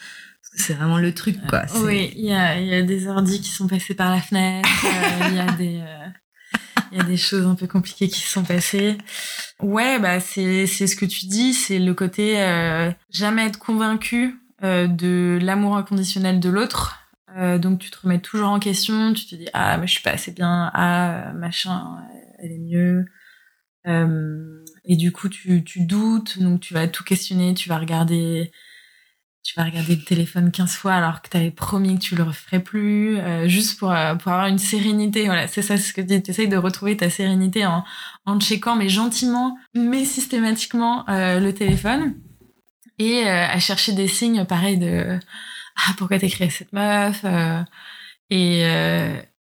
C'est vraiment le truc, quoi. Oui, il y a, y a des ordis qui sont passés par la fenêtre. Euh, il y a des il y a des choses un peu compliquées qui se sont passées. Ouais, bah c'est c'est ce que tu dis, c'est le côté euh, jamais être convaincu euh, de l'amour inconditionnel de l'autre. Euh, donc tu te remets toujours en question, tu te dis ah mais je suis pas assez bien, ah machin, elle est mieux. et du coup tu tu doutes, donc tu vas tout questionner, tu vas regarder tu vas regarder le téléphone 15 fois alors que tu avais promis que tu le referais plus, euh, juste pour, euh, pour avoir une sérénité. Voilà, c'est ça ce que tu essayes de retrouver ta sérénité en, en checkant, mais gentiment, mais systématiquement, euh, le téléphone. Et à chercher des signes pareils de Ah, pourquoi t'écris cette meuf Et,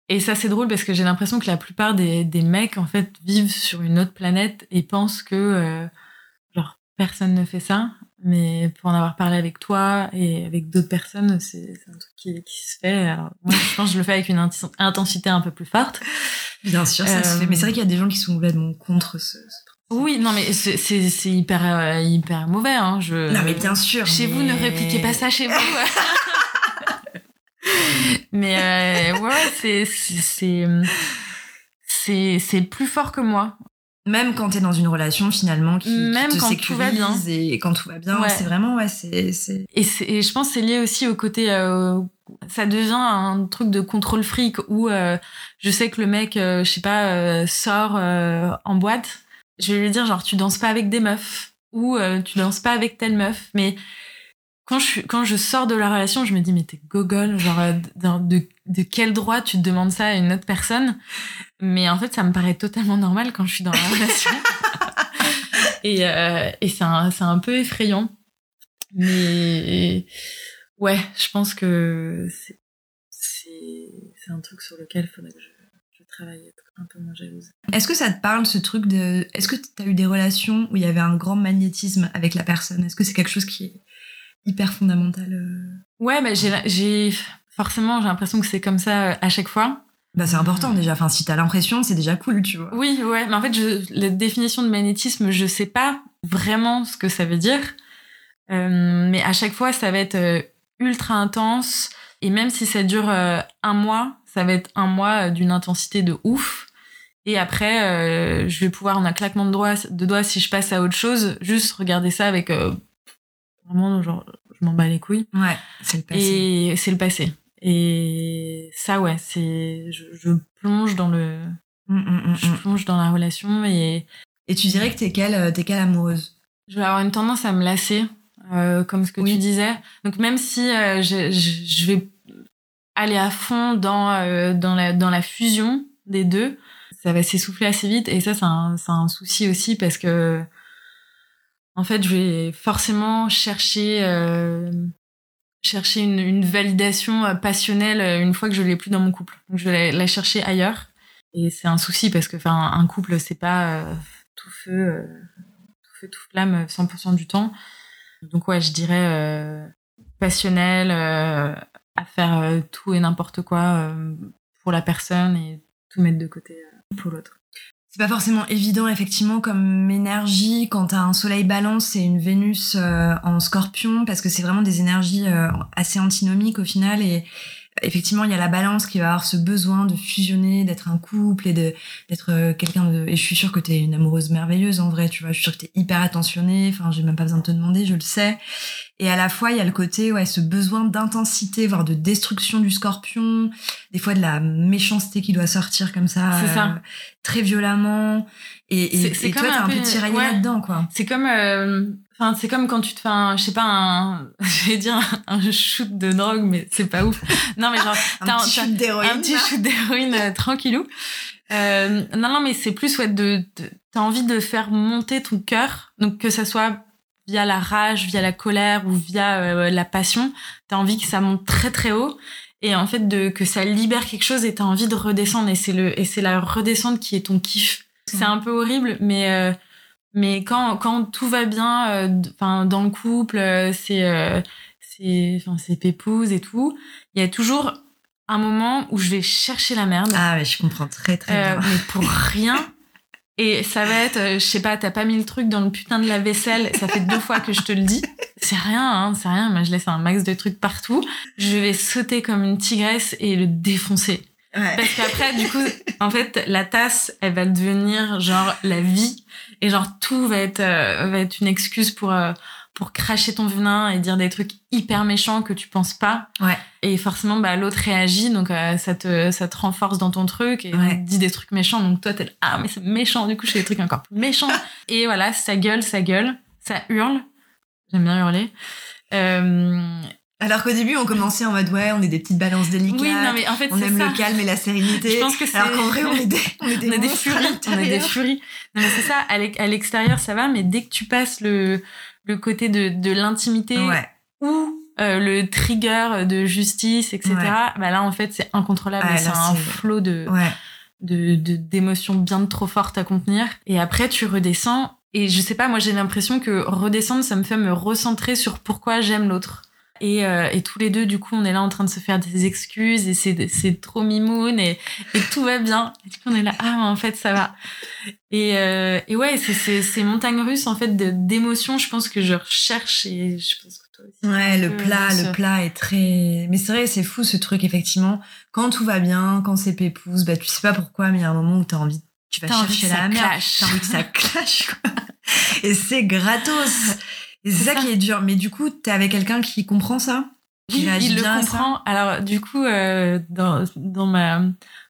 et ça, c'est drôle parce que j'ai l'impression que la plupart des, des mecs, en fait, vivent sur une autre planète et pensent que genre, personne ne fait ça mais pour en avoir parlé avec toi et avec d'autres personnes, c'est un truc qui, qui, se fait. Alors, moi, je pense que je le fais avec une intensité un peu plus forte. Bien sûr, ça se fait. Mais c'est vrai qu'il y a des gens qui sont complètement contre ce, ce oui, non, mais c'est hyper, euh, hyper mauvais. Hein. Je... Non, mais bien sûr. Chez vous, ne répliquez pas ça chez vous. mais euh, ouais, c'est c'est c'est plus fort que moi. Même quand t'es dans une relation finalement qui, Même qui te quand sécurise tout va bien. et quand tout va bien, Ouais. c'est vraiment ouais, c'est c'est Et, c'est- et je pense que c'est lié aussi au côté. euh, ça devient un truc de contrôle fric où euh, je sais que le mec, euh, je sais pas, euh, sort euh, en boîte. Je vais lui dire genre tu danses pas avec des meufs ou euh, tu danses pas avec telle meuf. Mais quand je suis, quand je sors de la relation, je me dis mais t'es gogol, genre euh, de, de, de quel droit tu te demandes ça à une autre personne? Mais en fait, ça me paraît totalement normal quand je suis dans la relation. et euh, et c'est un, peu effrayant. Mais ouais, je pense que c'est un truc sur lequel il faudrait que je, je travaille, être un peu moins jalouse. Est-ce que ça te parle ce truc de est-ce que tu as eu des relations où il y avait un grand magnétisme avec la personne? Est-ce que c'est quelque chose qui est hyper fondamental euh Ouais, bah j'ai forcément j'ai l'impression que c'est comme ça euh, à chaque fois. Bah c'est important déjà. Enfin si t'as l'impression, c'est déjà cool, tu vois. Oui, ouais, mais en fait, je, la définition de magnétisme, je sais pas vraiment ce que ça veut dire. Euh, mais à chaque fois, ça va être ultra intense. Et même si ça dure un mois, ça va être un mois d'une intensité de ouf. Et après, euh, je vais pouvoir, en un claquement de doigts, de doigts, si je passe à autre chose, juste regarder ça avec euh, vraiment, genre, je m'en bats les couilles. Ouais, c'est le passé. Et c'est le passé. Et ça, ouais, c'est, je, je plonge dans le, Mm, mm, mm, je plonge dans la relation et Et tu dirais que t'es quelle euh, t'es quelle amoureuse? Je vais avoir une tendance à me lasser, euh, comme ce que Oui. tu disais. Donc même si euh, je, je, je vais aller à fond dans, euh, dans, la, dans la fusion des deux, ça va s'essouffler assez vite. Et ça, c'est un, c'est un souci aussi parce que, en fait, je vais forcément chercher, euh, chercher une, une validation euh, passionnelle euh, une fois que je l'ai plus dans mon couple. Donc je vais la, chercher ailleurs. Et c'est un souci parce que, enfin, un couple, c'est pas euh, tout feu. euh, tout feu, tout flamme 100% du temps. Donc ouais, je dirais euh, passionnel, euh, à faire euh, tout et n'importe quoi euh, pour la personne et tout mettre de côté euh, pour l'autre. C'est pas forcément évident, effectivement, comme énergie quand t'as un soleil balance et une Vénus euh, en scorpion, parce que c'est vraiment des énergies euh, assez antinomiques au final. Et effectivement, il y a la balance qui va avoir ce besoin de fusionner, d'être un couple et de d'être euh, quelqu'un de. Et je suis sûre que t'es une amoureuse merveilleuse en vrai, tu vois. Je suis sûre que t'es hyper attentionnée. Enfin, j'ai même pas besoin de te demander, je le sais. Et à la fois, il y a le côté, ouais, ce besoin d'intensité, voire de destruction du scorpion, des fois de la méchanceté qui doit sortir comme ça, C'est ça. euh, très violemment. Et, et, C'est- c'est et toi, comme t'es un peu ouais. là-dedans, quoi. C'est comme, euh, enfin, c'est comme quand tu te fais un, je sais pas, un, je vais dire un, un shoot de drogue, mais c'est pas ouf. Non, mais genre, Un t'as petit t'as- shoot d'héroïne. un petit shoot d'héroïne euh, tranquillou. Euh, non, non, mais c'est plus ouais, de, de t'as envie de faire monter ton cœur, donc que ça soit via la rage, via la colère ou via euh, la passion, t'as envie que ça monte très très haut et en fait de que ça libère quelque chose et t'as envie de redescendre et c'est le et c'est la redescente qui est ton kiff. C'est un peu horrible, mais euh, mais quand quand tout va bien, euh, enfin dans le couple, euh, c'est euh, c'est enfin c'est pépouze et tout, il y a toujours un moment où je vais chercher la merde. Ah, ouais, je comprends très, très Euh, bien. mais pour rien. Et ça va être, je sais pas, t'as pas mis le truc dans le putain de la vaisselle, ça fait deux fois que je te le dis. C'est rien, hein, c'est rien. Moi, je laisse un max de trucs partout. Je vais sauter comme une tigresse et le défoncer. Ouais. Parce qu'après, du coup, en fait, la tasse, elle va devenir genre la vie. Et genre, tout va être, euh, va être une excuse pour, euh, pour cracher ton venin et dire des trucs hyper méchants que tu penses pas. Ouais. Et forcément, bah, l'autre réagit, donc euh, ça, te, ça te renforce dans ton truc et Ouais. dit des trucs méchants. Donc toi, t'es là, ah, mais c'est méchant. Du coup, je fais des trucs encore plus méchants. et voilà, ça gueule, ça gueule, ça hurle. J'aime bien hurler. Euh, Alors qu'au début, on commençait en mode, ouais, on est des petites balances délicates. oui, non, mais en fait, on aime ça. le calme et la sérénité. Je pense que c'est. Alors qu'en vrai, on est des, on est des, on a des furies, on a des furies. Non mais c'est ça, à l'ex- à l'extérieur ça va, mais dès que tu passes le, le côté de, de l'intimité Ouais. ou euh, le trigger de justice, etc., Ouais. bah là en fait c'est incontrôlable, Ouais, c'est un flot de de- d'émotions bien trop fortes à contenir. Et après tu redescends, et je sais pas, moi j'ai l'impression que redescendre ça me fait me recentrer sur pourquoi j'aime l'autre. Et, euh, et tous les deux, du coup, on est là en train de se faire des excuses et c'est, c'est trop mimoun et, et tout va bien. Et du coup, on est là, ah, mais en fait, ça va. Et, euh, et ouais, c'est, c'est, c'est montagne russe, en fait, d'émotions, je pense que je recherche et je pense que toi aussi. Ouais, le plat, le plat est très. Mais c'est vrai, c'est fou ce truc, effectivement. Quand tout va bien, quand c'est pépouze, bah tu sais pas pourquoi, mais il y a un moment où t'as envie tu vas chercher la merde. T'as envie que ça clash, quoi. Et c'est gratos. Et c'est ça, qui est dur. Mais du coup, t'es avec quelqu'un qui comprend ça? Qui il le comprend. Alors, du coup, euh, dans, dans ma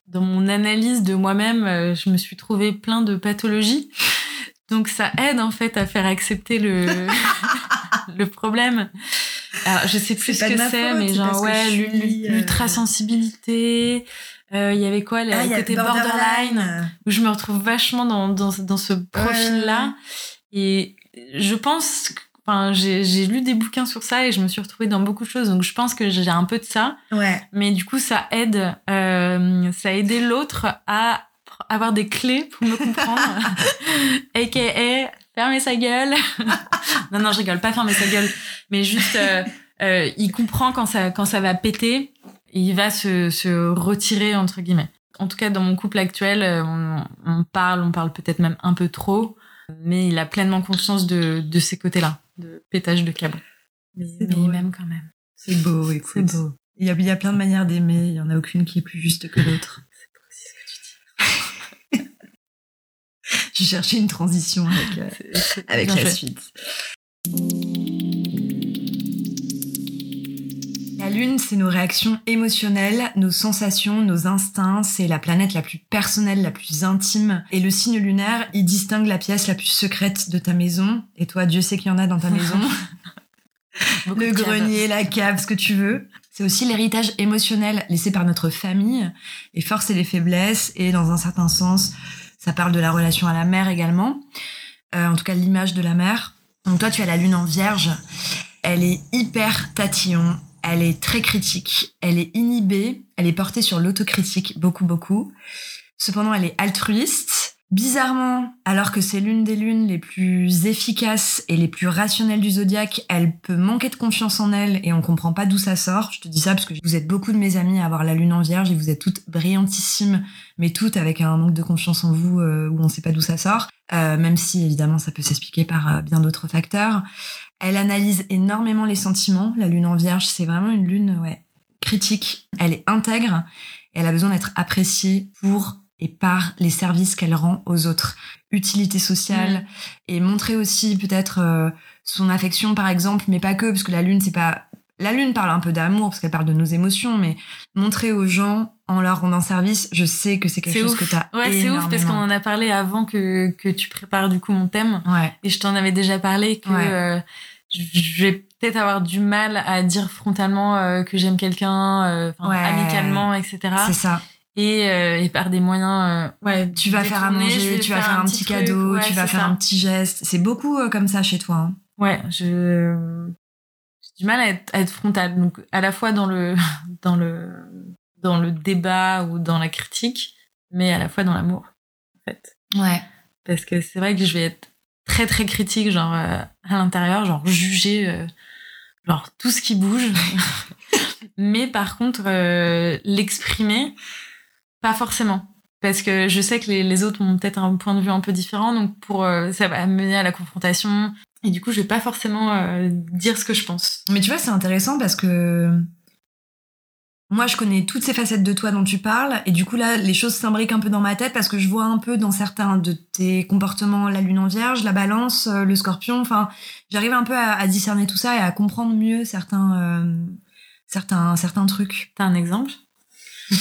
dans mon analyse de moi-même, euh, je me suis trouvé plein de pathologies. Donc ça aide en fait à faire accepter le le problème. Alors je sais plus ce que c'est, mais genre ouais, euh, l'ultra-sensibilité. Euh, il y avait quoi, le ah, côté borderline, où je me retrouve vachement dans dans, dans ce profil-là. Et je pense Enfin, j'ai lu des bouquins sur ça et je me suis retrouvée dans beaucoup de choses. Donc, je pense que j'ai un peu de ça. Ouais. Mais du coup, ça aide, euh, ça a aidé l'autre à avoir des clés pour me comprendre. AKA, fermer sa gueule. non, non, je rigole, pas fermer sa gueule. Mais juste, euh, euh, il comprend quand ça, quand ça va péter. Et il va se, se retirer, entre guillemets. En tout cas, dans mon couple actuel, euh, on, on parle, on parle peut-être même un peu trop. Mais il a pleinement conscience de, de ces côtés-là de pétage de câble. Mais, mais même quand même. C'est beau, écoute. C'est beau. Il y, a, il y a plein de manières d'aimer, il y en a aucune qui est plus juste que l'autre. C'est ce que tu dis. J'ai cherché une transition avec, euh, avec la suite. La Lune, c'est nos réactions émotionnelles, nos sensations, nos instincts. C'est la planète la plus personnelle, la plus intime. Et le signe lunaire, il distingue la pièce la plus secrète de ta maison. Et toi, Dieu sait qu'il y en a dans ta maison. le grenier, la cave, ce que tu veux. C'est aussi l'héritage émotionnel laissé par notre famille, les forces et les faiblesses. Et dans un certain sens, ça parle de la relation à la mère également. Euh, en tout cas, l'image de la mère. Donc toi, tu as la lune en vierge. Elle est hyper tatillon, elle est très critique, elle est inhibée, elle est portée sur l'autocritique beaucoup beaucoup. Cependant, elle est altruiste. Bizarrement, alors que c'est l'une des lunes les plus efficaces et les plus rationnelles du zodiaque, elle peut manquer de confiance en elle et on comprend pas d'où ça sort. Je te dis ça parce que vous êtes beaucoup de mes amis à avoir la lune en vierge et vous êtes toutes brillantissimes, mais toutes avec un manque de confiance en vous euh, où on sait pas d'où ça sort. Euh, même si évidemment ça peut s'expliquer par euh, bien d'autres facteurs. Elle analyse énormément les sentiments. La lune en vierge, c'est vraiment une lune ouais, critique. Elle est intègre. Et elle a besoin d'être appréciée pour et par les services qu'elle rend aux autres. Utilité sociale et montrer aussi peut-être euh, son affection par exemple, mais pas que, parce que la lune c'est pas la lune parle un peu d'amour parce qu'elle parle de nos émotions, mais montrer aux gens en leur rendant service, je sais que c'est quelque chose que tu as Ouais, c'est ouf parce qu'on en a parlé avant que, que tu prépares du coup mon thème. Ouais. Et je t'en avais déjà parlé que euh, je vais peut-être avoir du mal à dire frontalement euh, que j'aime quelqu'un, euh, amicalement, etc. C'est ça. Et, et, par des moyens, ouais, tu vas faire à manger, tu vas faire un, petit cadeau, tu vas faire un petit geste. C'est beaucoup comme ça chez toi. Hein. Ouais, je du mal à être, à être frontal. Donc, à la fois dans le, dans le, dans le débat ou dans la critique, mais à la fois dans l'amour, en fait. Ouais. Parce que c'est vrai que je vais être très, très critique, genre, euh, à l'intérieur, genre, juger, euh, genre, tout ce qui bouge. mais par contre, euh, l'exprimer, pas forcément. Parce que je sais que les, les autres ont peut-être un point de vue un peu différent, donc pour ça va mener à la confrontation, et du coup, je vais pas forcément dire ce que je pense. Mais tu vois, c'est intéressant parce que moi, je connais toutes ces facettes de toi dont tu parles. Et du coup, là, les choses s'imbriquent un peu dans ma tête parce que je vois un peu dans certains de tes comportements la lune en vierge, la balance, euh, le scorpion. Enfin, j'arrive un peu à, discerner tout ça et à comprendre mieux certains, euh, certains, certains trucs. T'as un exemple?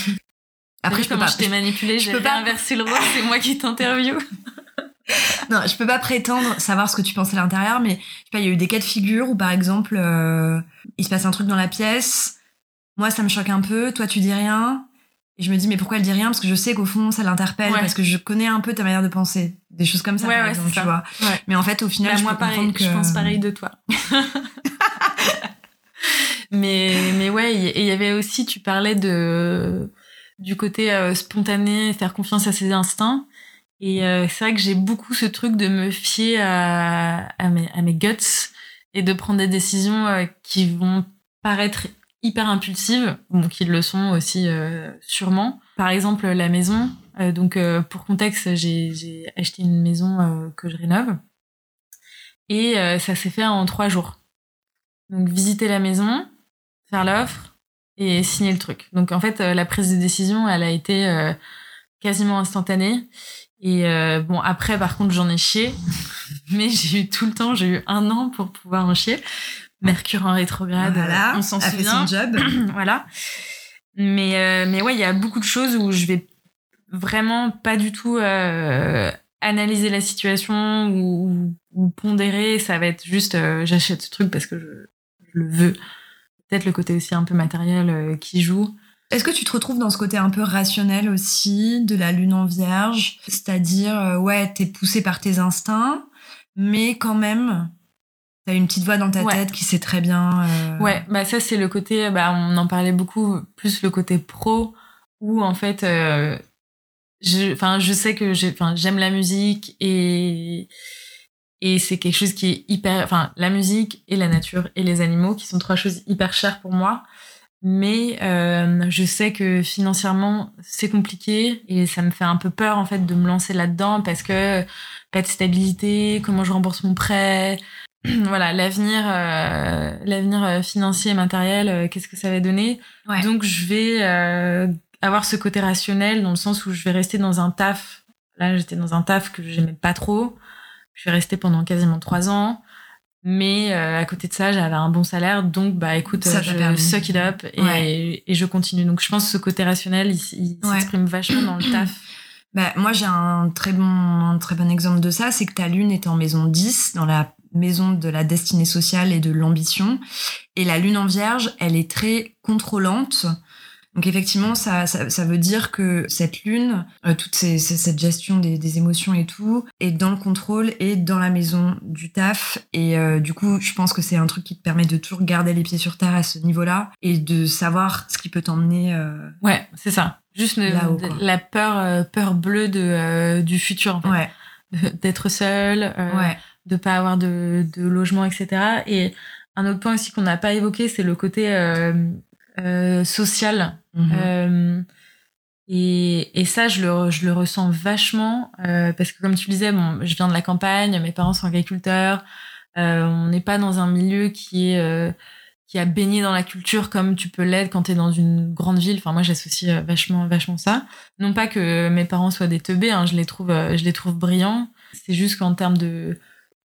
Après, je peux pas. Je t'ai manipulé, je peux pas inverser le rôle, c'est moi qui t'interview. non, je peux pas prétendre savoir ce que tu penses à l'intérieur, mais je sais pas, il y a eu des cas de figure où par exemple, euh, il se passe un truc dans la pièce, moi ça me choque un peu, toi tu dis rien, et je me dis mais pourquoi elle dit rien? Parce que je sais qu'au fond ça l'interpelle, parce que je connais un peu ta manière de penser, des choses comme ça par exemple, tu vois. Mais en fait au final, bah, je moi pareil, que... je pense pareil de toi. mais mais ouais, et il y avait aussi, tu parlais de du côté euh, spontané, faire confiance à ses instincts. Et euh, c'est vrai que j'ai beaucoup ce truc de me fier à, à, mes, à mes guts et de prendre des décisions euh, qui vont paraître hyper impulsives, qui le sont aussi euh, sûrement. Par exemple, la maison. donc, pour contexte, j'ai acheté une maison que je rénove. Et ça s'est fait en trois jours. Donc, visiter la maison, faire l'offre et signer le truc. Donc, en fait, la prise de décision, elle a été quasiment instantanée. Et euh, bon, après, par contre, j'en ai chié. Mais j'ai eu tout le temps, j'ai eu un an pour pouvoir en chier. Mercure en rétrograde, Voilà, on s'en fait souvient. son job. voilà. Mais, euh, mais ouais, il y a beaucoup de choses où je vais vraiment pas du tout euh, analyser la situation ou, pondérer. Ça va être juste, euh, j'achète ce truc parce que je, je le veux. Peut-être le côté aussi un peu matériel euh, qui joue. Est-ce que tu te retrouves dans ce côté un peu rationnel aussi de la lune en vierge? C'est-à-dire, euh, ouais, t'es poussé par tes instincts, mais quand même, t'as une petite voix dans ta Ouais. tête qui sait très bien. euh, Ouais, bah ça c'est le côté, bah on en parlait beaucoup, plus le côté pro où en fait, euh, je, enfin je sais que j'ai, enfin j'aime la musique et et c'est quelque chose qui est hyper, enfin la musique et la nature et les animaux qui sont trois choses hyper chères pour moi. Mais euh, je sais que financièrement c'est compliqué et ça me fait un peu peur en fait de me lancer là-dedans parce que pas de stabilité, comment je rembourse mon prêt, voilà l'avenir euh, l'avenir euh, financier et matériel euh, qu'est-ce que ça va donner? Ouais. donc je vais euh, avoir ce côté rationnel dans le sens où je vais rester dans un taf. Là j'étais dans un taf que j'aimais pas trop. Je suis restée pendant quasiment trois ans. Mais euh, à côté de ça j'avais un bon salaire. Donc bah écoute Ça je suck it up et, Ouais. et je continue. Donc je pense que ce côté rationnel il, Ouais. s'exprime vachement dans le taf. Bah, moi, j'ai un très bon, un très bon exemple de ça, c'est que ta lune est en maison 10, dans la maison de la destinée sociale et de l'ambition. Et la lune en vierge, elle est très contrôlante. Donc effectivement, ça, ça, ça veut dire que cette lune, euh, toute ces- ces- cette gestion des, des émotions et tout, est dans le contrôle et dans la maison du taf. Et euh, du coup, je pense que c'est un truc qui te permet de toujours garder les pieds sur terre à ce niveau-là et de savoir ce qui peut t'emmener. euh, ouais c'est ça juste le- la peur peur bleue de du futur en fait. Ouais, d'être seul, euh, ouais, de pas avoir de, de logement, etc. Et un autre point aussi qu'on n'a pas évoqué, c'est le côté euh, euh, social. Mhm. Euh, et, et ça, je le, je le ressens vachement euh, parce que comme tu le disais, bon, je viens de la campagne, mes parents sont agriculteurs, euh, on n'est pas dans un milieu qui est euh, qui a baigné dans la culture comme tu peux l'être quand tu es dans une grande ville. Enfin, moi, j'associe vachement, vachement ça. Non pas que mes parents soient des teubés, hein, je les trouve, je les trouve brillants. C'est juste qu'en termes de,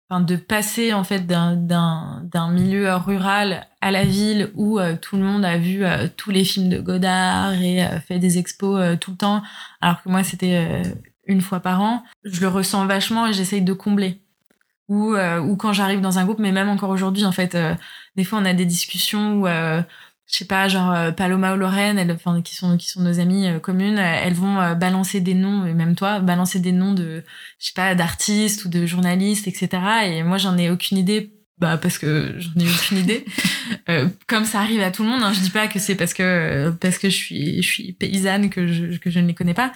de passer en fait d'un milieu rural à la ville où euh, tout le monde a vu euh, tous les films de Godard et euh, fait des expos tout le temps, alors que moi c'était une fois par an. Je le ressens vachement et j'essaye de combler. Ou ou quand j'arrive dans un groupe, mais même encore aujourd'hui en fait, des fois on a des discussions où je sais pas, genre euh, Paloma ou Lorraine, elles, enfin, qui sont qui sont nos amies euh, communes, euh, elles vont euh, balancer des noms, et même toi, balancer des noms de, je sais pas, d'artistes ou de journalistes, etc. Et moi, j'en ai aucune idée, bah parce que j'en ai aucune idée. Euh, comme ça arrive à tout le monde, hein, je dis pas que c'est parce que parce que je suis je suis paysanne que je que je ne les connais pas,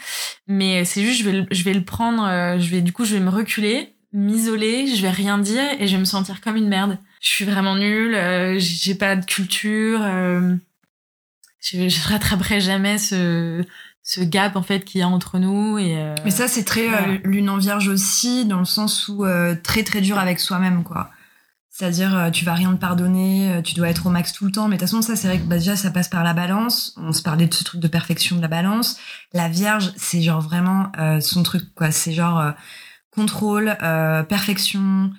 mais c'est juste je vais le- je vais le prendre, euh, je vais du coup je vais me reculer, m'isoler, je vais rien dire et je vais me sentir comme une merde. Je suis vraiment nulle, euh, j'ai pas de culture, euh, je, je rattraperai jamais ce ce gap en fait qu'il y a entre nous et euh, Mais ça, c'est très voilà. euh, lune en vierge aussi, dans le sens où euh, très très dur avec soi-même, quoi. C'est-à-dire, euh, tu vas rien te pardonner, euh, tu dois être au max tout le temps. Mais de toute façon, ça, c'est vrai que bah, déjà, ça passe par la balance. On se parlait de ce truc de perfection de la balance. La vierge, c'est genre vraiment euh, son truc, quoi. C'est genre euh, contrôle, euh, perfection,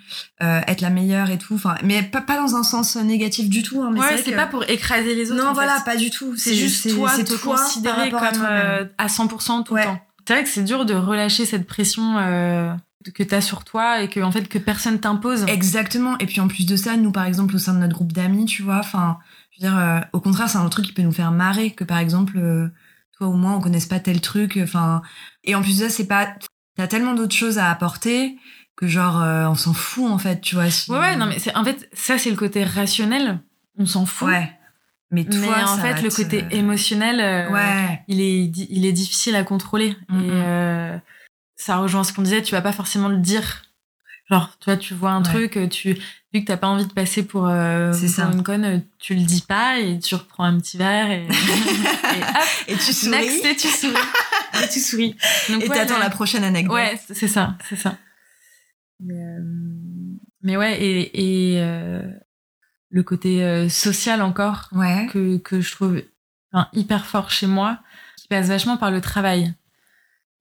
euh, être la meilleure et tout. Enfin, mais pas, pas dans un sens négatif du tout. Hein, mais ouais, c'est que- pas pour écraser les autres. Non, en voilà, fait. pas du tout. C'est juste toi c'est te toi considérer à comme euh, à 100% tout Ouais. le temps. C'est vrai que c'est dur de relâcher cette pression euh, que t'as sur toi et que en fait que personne t'impose. Exactement. Et puis en plus de ça, nous, par exemple, au sein de notre groupe d'amis, tu vois, enfin, je veux dire, euh, au contraire, c'est un truc qui peut nous faire marrer que, par exemple, euh, toi ou moi, on connaisse pas tel truc. Enfin, et en plus de ça, c'est pas, t'as tellement d'autres choses à apporter que genre, euh, on s'en fout en fait, tu vois. si- Ouais, ouais, non, mais c'est en fait ça c'est le côté rationnel. On s'en fout. Ouais. Mais toi, mais en ça fait le côté émotionnel, euh, Ouais. il est il est difficile à contrôler. Et euh, ça rejoint ce qu'on disait. Tu vas pas forcément le dire. Genre, tu vois, tu vois un Ouais. truc, euh, tu vu que t'as pas envie de passer pour, euh, pour ça. une conne, euh, tu le dis pas et tu reprends un petit verre et, et hop, Et tu souris. Next, et tu souris. et tu souris. Donc, Et ouais, t'attends la prochaine anecdote. Ouais, c'est ça, c'est ça. Mais, euh, mais ouais, et, et euh, le côté social encore, Ouais. que, que je trouve enfin, hyper fort chez moi, qui passe vachement par le travail.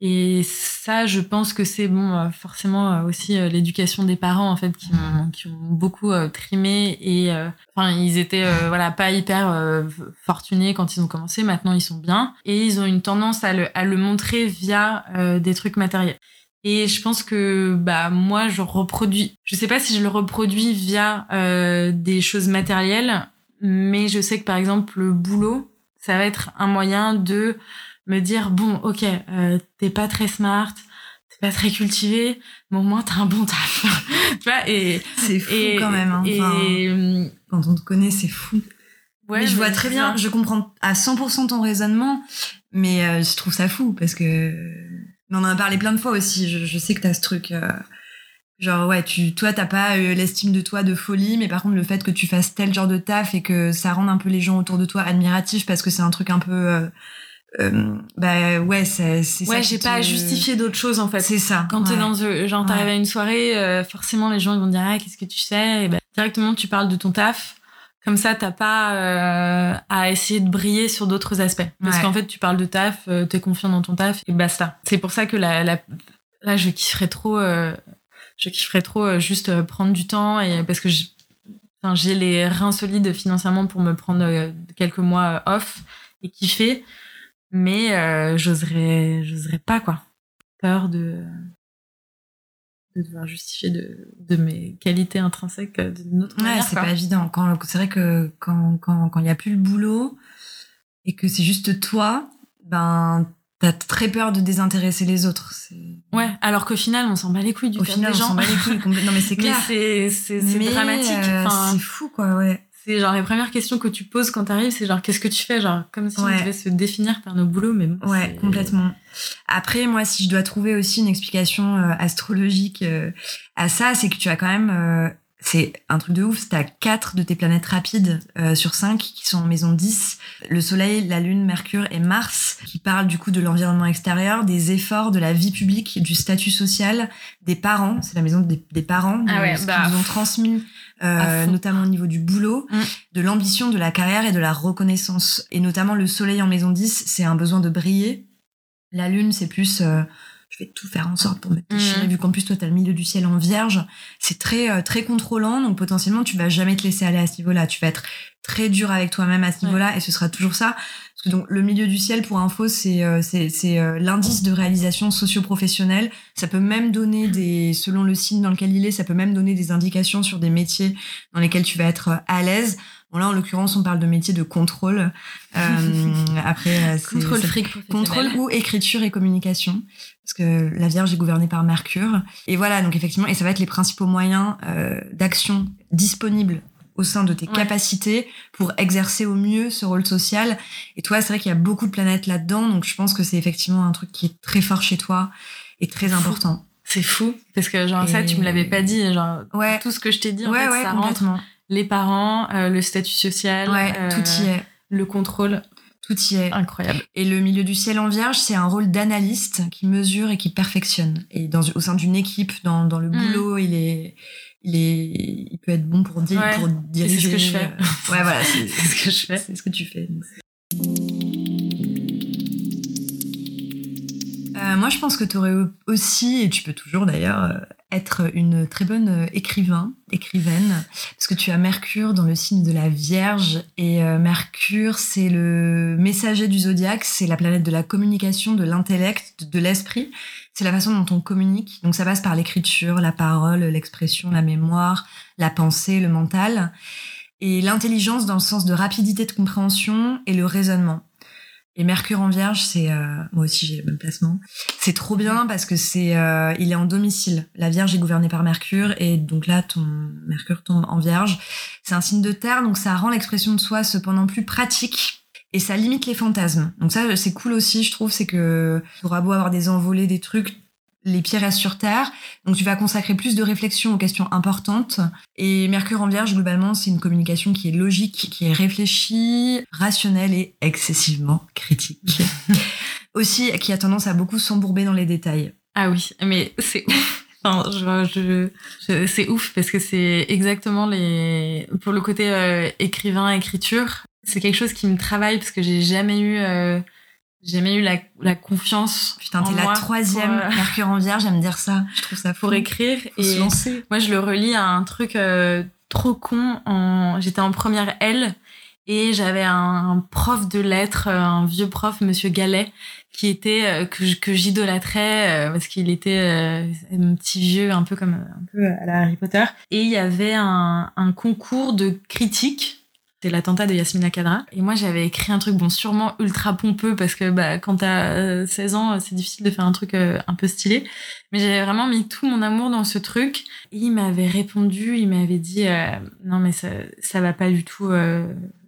Et ça, je pense que c'est bon, euh, forcément euh, aussi euh, l'éducation des parents en fait qui ont, qui ont beaucoup trimé et enfin ils étaient voilà pas hyper fortunés quand ils ont commencé. Maintenant ils sont bien et ils ont une tendance à le, à le montrer via des trucs matériels. Et je pense que bah moi je reproduis, je sais pas si je le reproduis via des choses matérielles, mais je sais que par exemple le boulot, ça va être un moyen de me dire bon ok euh, t'es pas très smart t'es pas très cultivé mais au moins t'as un bon taf tu vois et c'est fou quand même hein. et, euh, quand on te connaît c'est fou ouais, mais je vois très bien je comprends à 100% ton raisonnement mais euh, je trouve ça fou parce que on en a parlé plein de fois aussi je, je sais que t'as ce truc Genre ouais, tu toi t'as pas l'estime de toi de folie, mais par contre le fait que tu fasses tel genre de taf et que ça rende un peu les gens autour de toi admiratifs parce que c'est un truc un peu euh, bah ouais c'est c'est ouais j'ai pas à justifier d'autres choses en fait. C'est ça quand t'es dans genre t'arrives à une soirée euh, forcément les gens ils vont dire ah qu'est-ce que tu sais et bah, directement tu parles de ton taf. Comme ça t'as pas euh, à essayer de briller sur d'autres aspects. Parce qu'en fait tu parles de taf euh, t'es confiant dans ton taf et basta. C'est pour ça que la, la là je kifferais trop je kifferais trop juste prendre du temps et parce que j'ai les reins solides financièrement pour me prendre quelques mois off et kiffer mais euh, j'oserais j'oserais pas quoi. Peur de de devoir justifier de, de mes qualités intrinsèques d'une autre ouais, c'est pas évident. Quand c'est vrai que quand quand quand il y a plus le boulot et que c'est juste toi ben t'as très peur de désintéresser les autres. Ouais alors qu'au final on s'en bat les couilles du au final des on s'en bat les couilles non mais c'est clair. c'est c'est dramatique euh, c'est fou quoi ouais c'est genre les premières questions que tu poses quand t'arrives, c'est genre qu'est-ce que tu fais, genre comme si on devait se définir par nos boulots, mais bon, ouais, complètement. Après, moi, si je dois trouver aussi une explication euh, astrologique euh, à ça, c'est que tu as quand même euh, c'est un truc de ouf. T'as quatre de tes planètes rapides euh, sur cinq qui sont en maison 10. Le Soleil, la Lune, Mercure et Mars, qui parlent du coup de l'environnement extérieur, des efforts, de la vie publique, du statut social, des parents. C'est la maison des, parents, de ah ce bah, qu'ils ont transmis, euh, notamment au niveau du boulot, mm. de l'ambition, de la carrière et de la reconnaissance. Et notamment le Soleil en maison 10, c'est un besoin de briller. La Lune, c'est plus... Euh, je vais tout faire en sorte pour me déchirer, mmh. vu qu'en plus toi t'as le milieu du ciel en vierge, c'est très euh, très contrôlant, donc potentiellement tu vas jamais te laisser aller à ce niveau-là, tu vas être très dur avec toi-même à ce niveau-là, et ce sera toujours ça. Parce que donc le milieu du ciel, pour info, c'est euh, euh, l'indice de réalisation socio-professionnelle. Ça peut même donner des, selon le signe dans lequel il est, ça peut même donner des indications sur des métiers dans lesquels tu vas être à l'aise. Bon là, en l'occurrence, on parle de métier de contrôle. Euh, après, contrôle fric contrôle ou écriture et communication parce que la Vierge est gouvernée par Mercure. Et voilà, donc effectivement, et ça va être les principaux moyens euh, d'action disponibles au sein de tes capacités pour exercer au mieux ce rôle social. Et toi, c'est vrai qu'il y a beaucoup de planètes là-dedans, donc je pense que c'est effectivement un truc qui est très fort chez toi et très important. C'est fou parce que genre ça, tu me l'avais pas dit, genre ouais. tout ce que je t'ai dit, en fait, ça rentre. Les parents, euh, le statut social, ouais, tout y est. Le contrôle. Tout y est. Incroyable. Et le milieu du ciel en vierge, c'est un rôle d'analyste qui mesure et qui perfectionne. Et dans, au sein d'une équipe, dans, dans le mm. boulot, il est, il est, il peut être bon pour dire, pour diriger. C'est ce que je fais. ouais, voilà, c'est ce que je fais. C'est ce que tu fais. Euh, moi, je pense que tu aurais aussi, et tu peux toujours d'ailleurs, euh, être une très bonne euh, écrivain, écrivaine, parce que tu as Mercure dans le signe de la Vierge, et Mercure, c'est le messager du zodiaque, c'est la planète de la communication, de l'intellect, de l'esprit, c'est la façon dont on communique. Donc ça passe par l'écriture, la parole, l'expression, la mémoire, la pensée, le mental, et l'intelligence dans le sens de rapidité de compréhension et le raisonnement. Et Mercure en Vierge, c'est euh, moi aussi j'ai le même placement. C'est trop bien parce que c'est euh, il est en domicile. La Vierge est gouvernée par Mercure et donc là ton Mercure tombe en Vierge. C'est un signe de terre donc ça rend l'expression de soi cependant plus pratique et ça limite les fantasmes. Donc ça c'est cool aussi je trouve c'est que tu auras beau avoir des envolées des trucs les pieds restent sur Terre. Donc tu vas consacrer plus de réflexion aux questions importantes. Et Mercure en Vierge, globalement, c'est une communication qui est logique, qui est réfléchie, rationnelle et excessivement critique. Aussi, qui a tendance à beaucoup s'embourber dans les détails. Ah oui, mais c'est ouf. Enfin, je, je, c'est ouf parce que c'est exactement les pour le côté euh, écrivain écriture c'est quelque chose qui me travaille parce que j'ai jamais eu euh, j'ai jamais eu la, la confiance. Putain, t'es la troisième Mercure en Vierge à me dire ça. Je trouve ça fou. Pour écrire. et se lancer. moi, je le relis à un truc trop con. En... J'étais en première L et j'avais un, prof de lettres, un vieux prof, Monsieur Gallet, qui était euh, que, que j'idolâtrais euh, parce qu'il était euh, un petit vieux un peu comme un peu à la Harry Potter et il y avait un, un concours de critique c'était l'attentat de Yasmina Kadra et moi j'avais écrit un truc bon sûrement ultra pompeux parce que bah quand t'as 16 ans c'est difficile de faire un truc un peu stylé mais j'avais vraiment mis tout mon amour dans ce truc et il m'avait répondu il m'avait dit non mais ça ça va pas du tout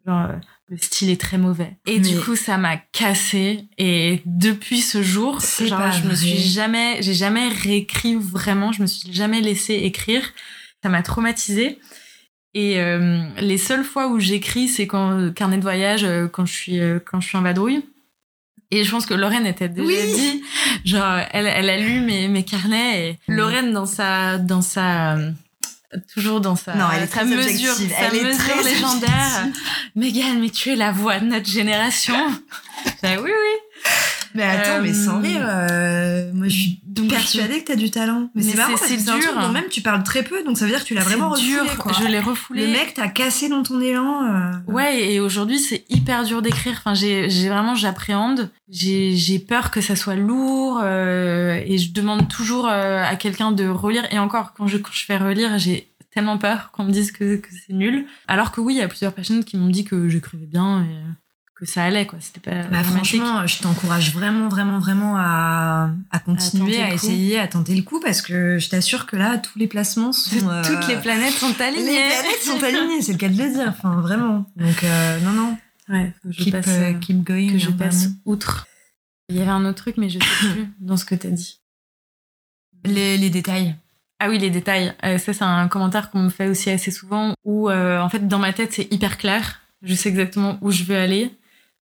genre le style est très mauvais. Et du coup, ça m'a cassé. Et depuis ce jour, genre, je me suis jamais, j'ai jamais réécrit vraiment. Je me suis jamais laissé écrire. Ça m'a traumatisé. Et euh, les seules fois où j'écris, c'est quand carnet de voyage, euh, quand je suis euh, quand je suis en vadrouille. Et je pense que Lorraine était déjà dit, genre elle, elle a lu mes, mes carnets et Lorraine dans sa dans sa toujours dans sa, non, elle est très mesure, sa elle mesure légendaire. Megan, mais tu es la voix de notre génération. oui, oui. Mais attends, mais sans euh, rire, euh, moi je suis donc persuadée que t'as du talent. Mais, c'est marrant, c'est dur. même tu parles très peu, donc ça veut dire que tu l'as vraiment refoulé. Dur. Quoi. Je l'ai refoulé. Le mec t'a cassé dans ton élan. Euh. Ouais, et aujourd'hui c'est hyper dur d'écrire. Enfin, j'ai, vraiment, j'appréhende. J'ai, j'ai peur que ça soit lourd et je demande toujours à quelqu'un de relire. Et encore, quand je, quand je fais relire, j'ai tellement peur qu'on me dise que, que c'est nul. Alors que oui, il y a plusieurs personnes qui m'ont dit que j'écrivais bien et que ça allait quoi. C'était pas bah, franchement je t'encourage vraiment vraiment vraiment à, à continuer à, essayer à tenter le coup parce que je t'assure que là tous les placements sont toutes les planètes sont alignées. les planètes sont alignées c'est le cas de le dire enfin vraiment. Donc euh, non non. Ouais je keep, passe, euh, keep going que je passe outre. Il y avait un autre truc mais je sais plus dans ce que t'as dit. Les, les détails. Ah oui, les détails. Euh, ça, c'est un commentaire qu'on me fait aussi assez souvent où, en fait, dans ma tête, c'est hyper clair. Je sais exactement où je veux aller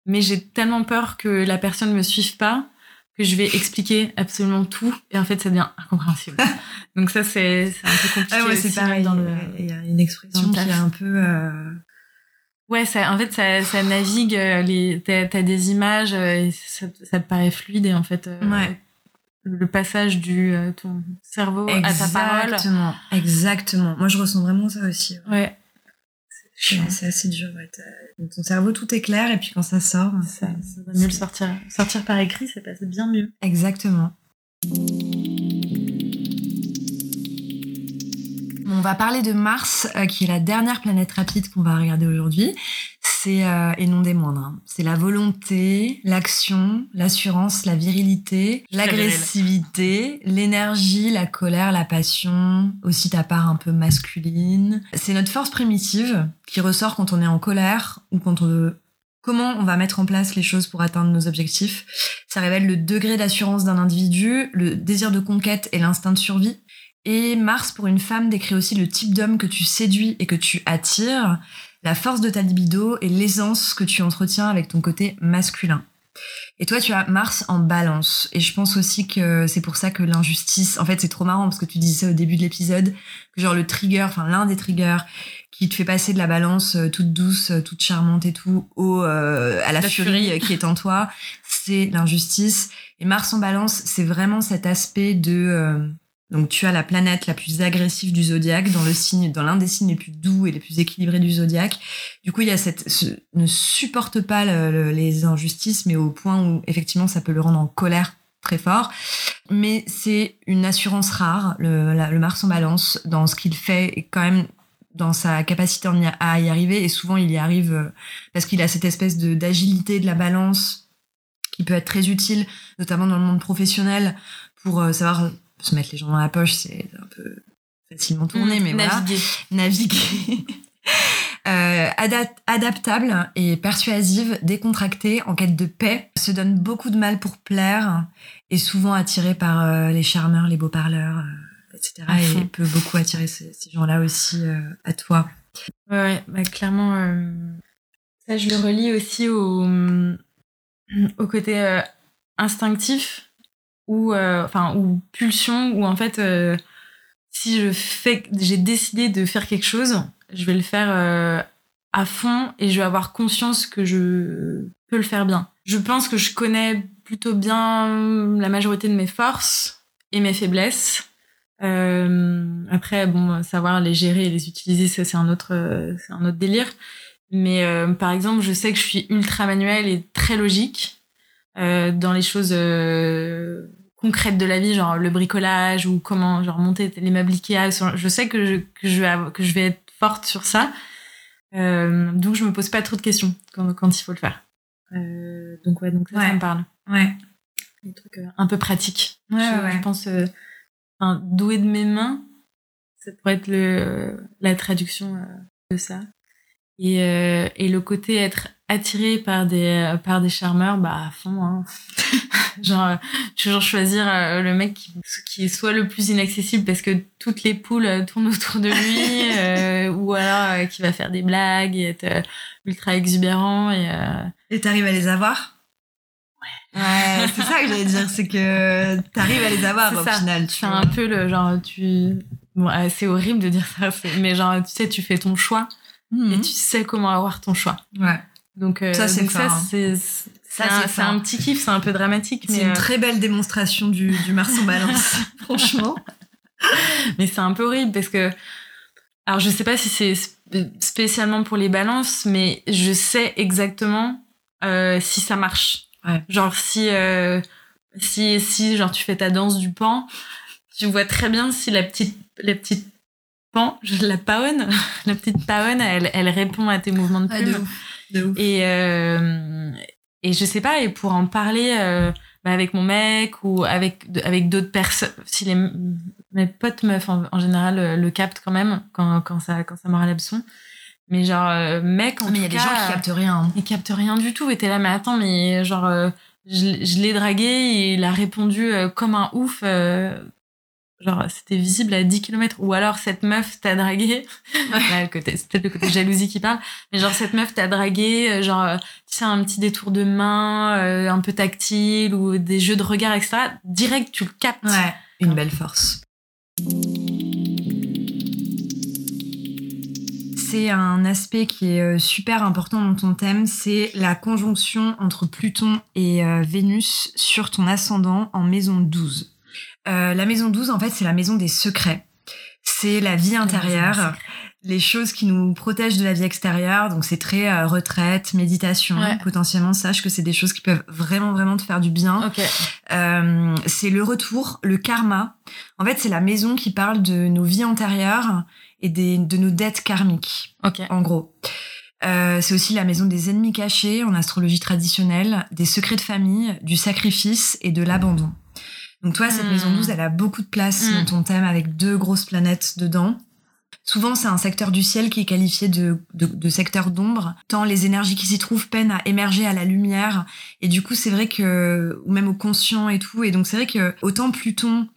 mais j'ai tellement peur que la personne ne me suive pas que je vais expliquer absolument tout et en fait ça devient incompréhensible. Donc ça c'est un peu compliqué. Ah ouais, c'est pareil. Dans le, il y a une expression qui est un peu. Euh... Ouais, ça, en fait ça, ça navigue. Euh, les, t'as, as des images euh, et ça, ça, te paraît fluide et en fait. Euh, ouais. Le passage du ton cerveau à ta parole. Exactement, exactement. Moi, je ressens vraiment ça aussi. ouais. C'est assez dur. Ouais. Ton cerveau, tout est clair, et puis quand ça sort, ça, ça va mieux le sortir. Sortir par écrit, ça passe bien mieux. Exactement. On va parler de Mars, euh, qui est la dernière planète rapide qu'on va regarder aujourd'hui. C'est, euh, et non des moindres, hein. c'est la volonté, l'action, l'assurance, la virilité, l'agressivité, l'énergie, la colère, la passion, aussi ta part un peu masculine. C'est notre force primitive qui ressort quand on est en colère ou quand on comment on va mettre en place les choses pour atteindre nos objectifs? Ça révèle le degré d'assurance d'un individu, le désir de conquête et l'instinct de survie. Et Mars, pour une femme, décrit aussi le type d'homme que tu séduis et que tu attires, la force de ta libido et l'aisance que tu entretiens avec ton côté masculin. Et toi, tu as Mars en balance. Et je pense aussi que c'est pour ça que l'injustice, en fait, c'est trop marrant parce que tu disais ça au début de l'épisode, que genre le trigger, enfin l'un des triggers qui te fait passer de la balance euh, toute douce, euh, toute charmante et tout, au, euh, à la, furie, qui est en toi, c'est l'injustice. Et Mars en balance, c'est vraiment cet aspect de... Donc tu as la planète la plus agressive du zodiaque dans le signe, dans l'un des signes les plus doux et les plus équilibrés du zodiaque. Du coup, il y a cette ne supporte pas les injustices, mais au point où effectivement ça peut le rendre en colère très fort. Mais c'est une assurance rare. Le, le Mars en Balance dans ce qu'il fait et quand même dans sa capacité à y arriver. Et souvent, il y arrive euh, parce qu'il a cette espèce de d'agilité de la balance qui peut être très utile, notamment dans le monde professionnel, pour euh, savoir se mettre les gens dans la poche, c'est un peu facilement tourné, mmh, mais naviguer. voilà. Naviguer. euh, adaptable et persuasive, décontractée, en quête de paix, se donne beaucoup de mal pour plaire, et souvent attirée par euh, les charmeurs, les beaux parleurs, euh, etc. Et peut beaucoup attirer ces, ces gens-là aussi euh, à toi. Ouais, bah, clairement, ça je le relis aussi au, au côté instinctif ou euh, enfin ou pulsion ou en fait euh, si je fais j'ai décidé de faire quelque chose je vais le faire euh, à fond et je vais avoir conscience que je peut le faire bien. Je pense que je connais plutôt bien la majorité de mes forces et mes faiblesses. Après, bon, savoir les gérer et les utiliser, ça c'est un autre, c'est un autre délire. Mais par exemple, je sais que je suis ultra manuelle et très logique dans les choses concrètes de la vie, genre le bricolage ou comment genre monter les meubles Ikea. Je sais que je, que je, vais, que je vais être forte sur ça. Euh, donc je me pose pas trop de questions quand, quand il faut le faire. Euh, donc ouais, donc ça, ça me parle. Ouais. Des trucs un peu pratiques. Ouais, je, ouais. je pense, enfin, doué de mes mains, ça pourrait être le, la traduction de ça. Et, euh, et le côté être attiré par des par des charmeurs bah à fond hein. genre toujours choisir euh, le mec qui, qui est soit le plus inaccessible parce que toutes les poules tournent autour de lui euh, ou alors euh, qui va faire des blagues et être euh, ultra exubérant et euh, et t'arrives à les avoir? Ouais ouais c'est ça que j'allais dire c'est que t'arrives à les avoir au ça. final tu c'est un peu le genre tu bon c'est horrible de dire ça mais genre tu sais tu fais ton choix mmh. et tu sais comment avoir ton choix ouais donc, euh, ça, c'est ça, c'est c'est un, un, petit kiff, c'est un peu dramatique. C'est une euh... très belle démonstration du, du Mars en balance, franchement. Mais c'est un peu horrible parce que, alors je sais pas si c'est spécialement pour les balances, mais je sais exactement euh, si ça marche. Ouais. Genre si, euh, si, si, genre tu fais ta danse du pan, tu vois très bien si la petite, la petite pan, la paonne, la petite paonne, elle, elle répond à tes mouvements de plume. Ah, Et, euh, et je sais pas, et pour en parler euh, bah avec mon mec ou avec, avec d'autres personnes, si les, mes potes meufs en, en général le, le, captent quand même quand, quand ça, quand ça l'abson. Mais genre, euh, mec, en mais il y a cas, des gens qui captent rien. Hein. Ils captent rien du tout. Et t'es là, mais attends, mais genre, euh, je, je l'ai dragué et il a répondu euh, comme un ouf genre c'était visible à 10 km ou alors cette meuf t'a dragué. Ouais. c'est peut-être le côté jalousie qui parle. Mais genre cette meuf t'a dragué genre tu sais un petit détour de main euh, un peu tactile ou des jeux de regard etc direct tu le captes. Ouais. Une belle force. C'est un aspect qui est euh, super important dans ton thème, c'est la conjonction entre Pluton et euh, Vénus sur ton ascendant en maison 12. Euh, la maison 12, en fait, c'est la maison des secrets. C'est la vie intérieure, les choses qui nous protègent de la vie extérieure. Donc, c'est très euh, retraite, méditation. Ouais. Potentiellement, sache que c'est des choses qui peuvent vraiment, vraiment te faire du bien. Okay. Euh, c'est le retour, le karma. En fait, c'est la maison qui parle de nos vies antérieures et des, de nos dettes karmiques. Okay. En gros. Euh, c'est aussi la maison des ennemis cachés en astrologie traditionnelle, des secrets de famille, du sacrifice et de l'abandon. Donc toi, cette mmh. maison 12, elle a beaucoup de place mmh. dans ton thème avec deux grosses planètes dedans. Souvent, c'est un secteur du ciel qui est qualifié de, de, de secteur d'ombre, tant les énergies qui s'y trouvent peinent à émerger à la lumière. Et du coup, c'est vrai que, ou même au conscient et tout. Et donc, c'est vrai que autant Pluton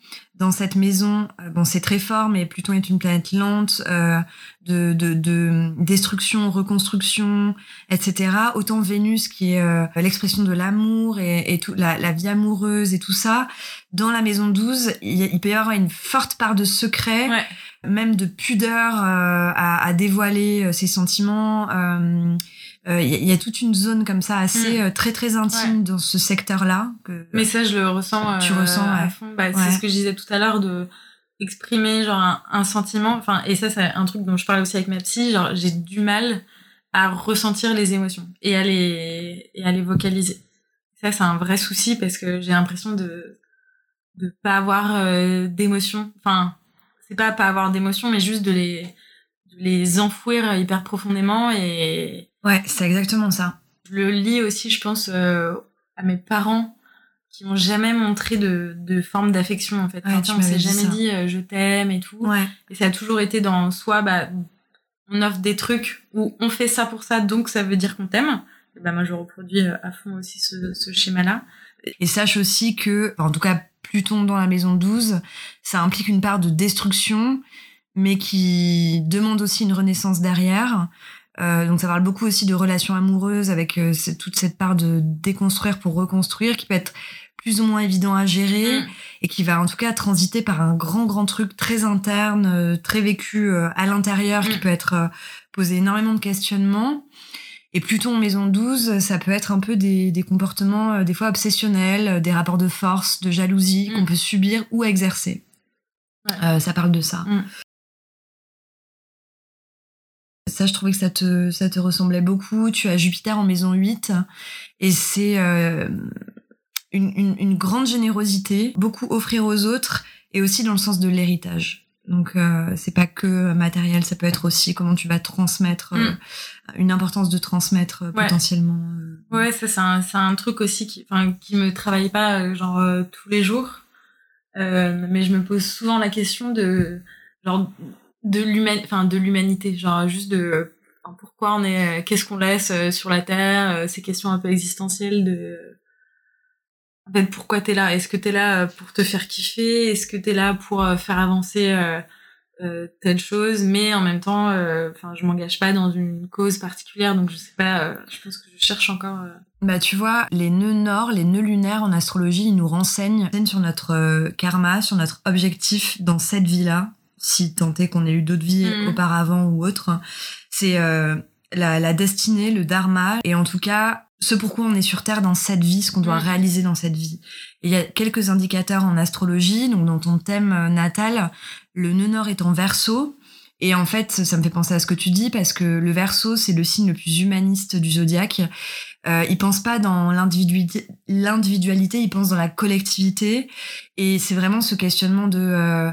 dans cette maison, euh, bon, c'est très fort, mais Pluton est une planète lente, euh, de, de, de, destruction, reconstruction, etc. Autant Vénus, qui est euh, l'expression de l'amour et, et tout, la, la, vie amoureuse et tout ça. Dans la maison 12, il, il peut y avoir une forte part de secret. Ouais même de pudeur euh, à, à, dévoiler ses sentiments. Il euh, y, y, a toute une zone comme ça assez mmh. très très intime ouais. dans ce secteur-là. Que, Mais ça, je le ressens. Tu ressens à ouais. fond. Bah, C'est ce que je disais tout à l'heure de exprimer genre un, un sentiment. Enfin, et ça, c'est un truc dont je parlais aussi avec ma psy. Genre, j'ai du mal à ressentir les émotions et à les et à les vocaliser. Ça, c'est un vrai souci parce que j'ai l'impression de de pas avoir euh, d'émotions. Enfin c'est pas pas avoir d'émotions, mais juste de les, les enfouir hyper profondément et. Ouais, c'est exactement ça. Je le lis aussi, je pense, euh, à mes parents qui m'ont jamais montré de, de forme d'affection en fait. Ouais, enfin, on s'est jamais dit euh, je t'aime et tout. Ouais. Et ça a toujours été dans soit bah on offre des trucs où on fait ça pour ça donc ça veut dire qu'on t'aime. Bah moi je reproduis euh, à fond aussi ce, ce schéma là. Et sache aussi que, en tout cas Pluton dans la maison 12, ça implique une part de destruction, mais qui demande aussi une renaissance derrière. Euh, donc ça parle beaucoup aussi de relations amoureuses avec euh, toute cette part de déconstruire pour reconstruire qui peut être plus ou moins évident à gérer mmh. et qui va en tout cas transiter par un grand grand truc très interne, euh, très vécu à l'intérieur mmh. qui peut être posé énormément de questionnements. Et Pluton en maison 12, ça peut être un peu des, des comportements des fois obsessionnels, des rapports de force, de jalousie Mm. qu'on peut subir ou exercer. Ouais. Ça parle de ça. Mm. Ça, je trouvais que ça te, ça te ressemblait beaucoup. Tu as Jupiter en maison 8 et c'est euh, une, une, une grande générosité, beaucoup offrir aux autres et aussi dans le sens de l'héritage. Donc euh, c'est pas que matériel, ça peut être aussi comment tu vas transmettre, euh, une importance de transmettre euh, Ouais. potentiellement. Ouais, ça c'est un, un truc aussi qui, qui me travaille pas genre tous les jours, mais je me pose souvent la question de genre de l'human, enfin de l'humanité, genre juste de pourquoi on est, euh, qu'est-ce qu'on laisse euh, sur la terre, euh, ces questions un peu existentielles de en fait pourquoi t'es là, est-ce que t'es là euh, pour te faire kiffer, est-ce que t'es là pour euh, faire avancer euh, euh, telle chose, mais en même temps, euh, enfin, je m'engage pas dans une cause particulière, donc je sais pas. euh, je pense que je cherche encore. euh, Bah tu vois, les nœuds nord, les nœuds lunaires en astrologie, ils nous renseignent sur notre euh, karma, sur notre objectif dans cette vie-là, si tant est qu'on ait eu d'autres vies Mhm. auparavant ou autres. C'est euh, la, la destinée, le dharma, et en tout cas, ce pourquoi on est sur Terre dans cette vie, ce qu'on doit Mhm. réaliser dans cette vie. Et il y a quelques indicateurs en astrologie, donc dans ton thème euh, natal, le nœud nord est en verso, et en fait, ça me fait penser à ce que tu dis parce que le verso, c'est le signe le plus humaniste du zodiaque. Euh, il pense pas dans l'individualité, l'individualité, il pense dans la collectivité. Et c'est vraiment ce questionnement de euh,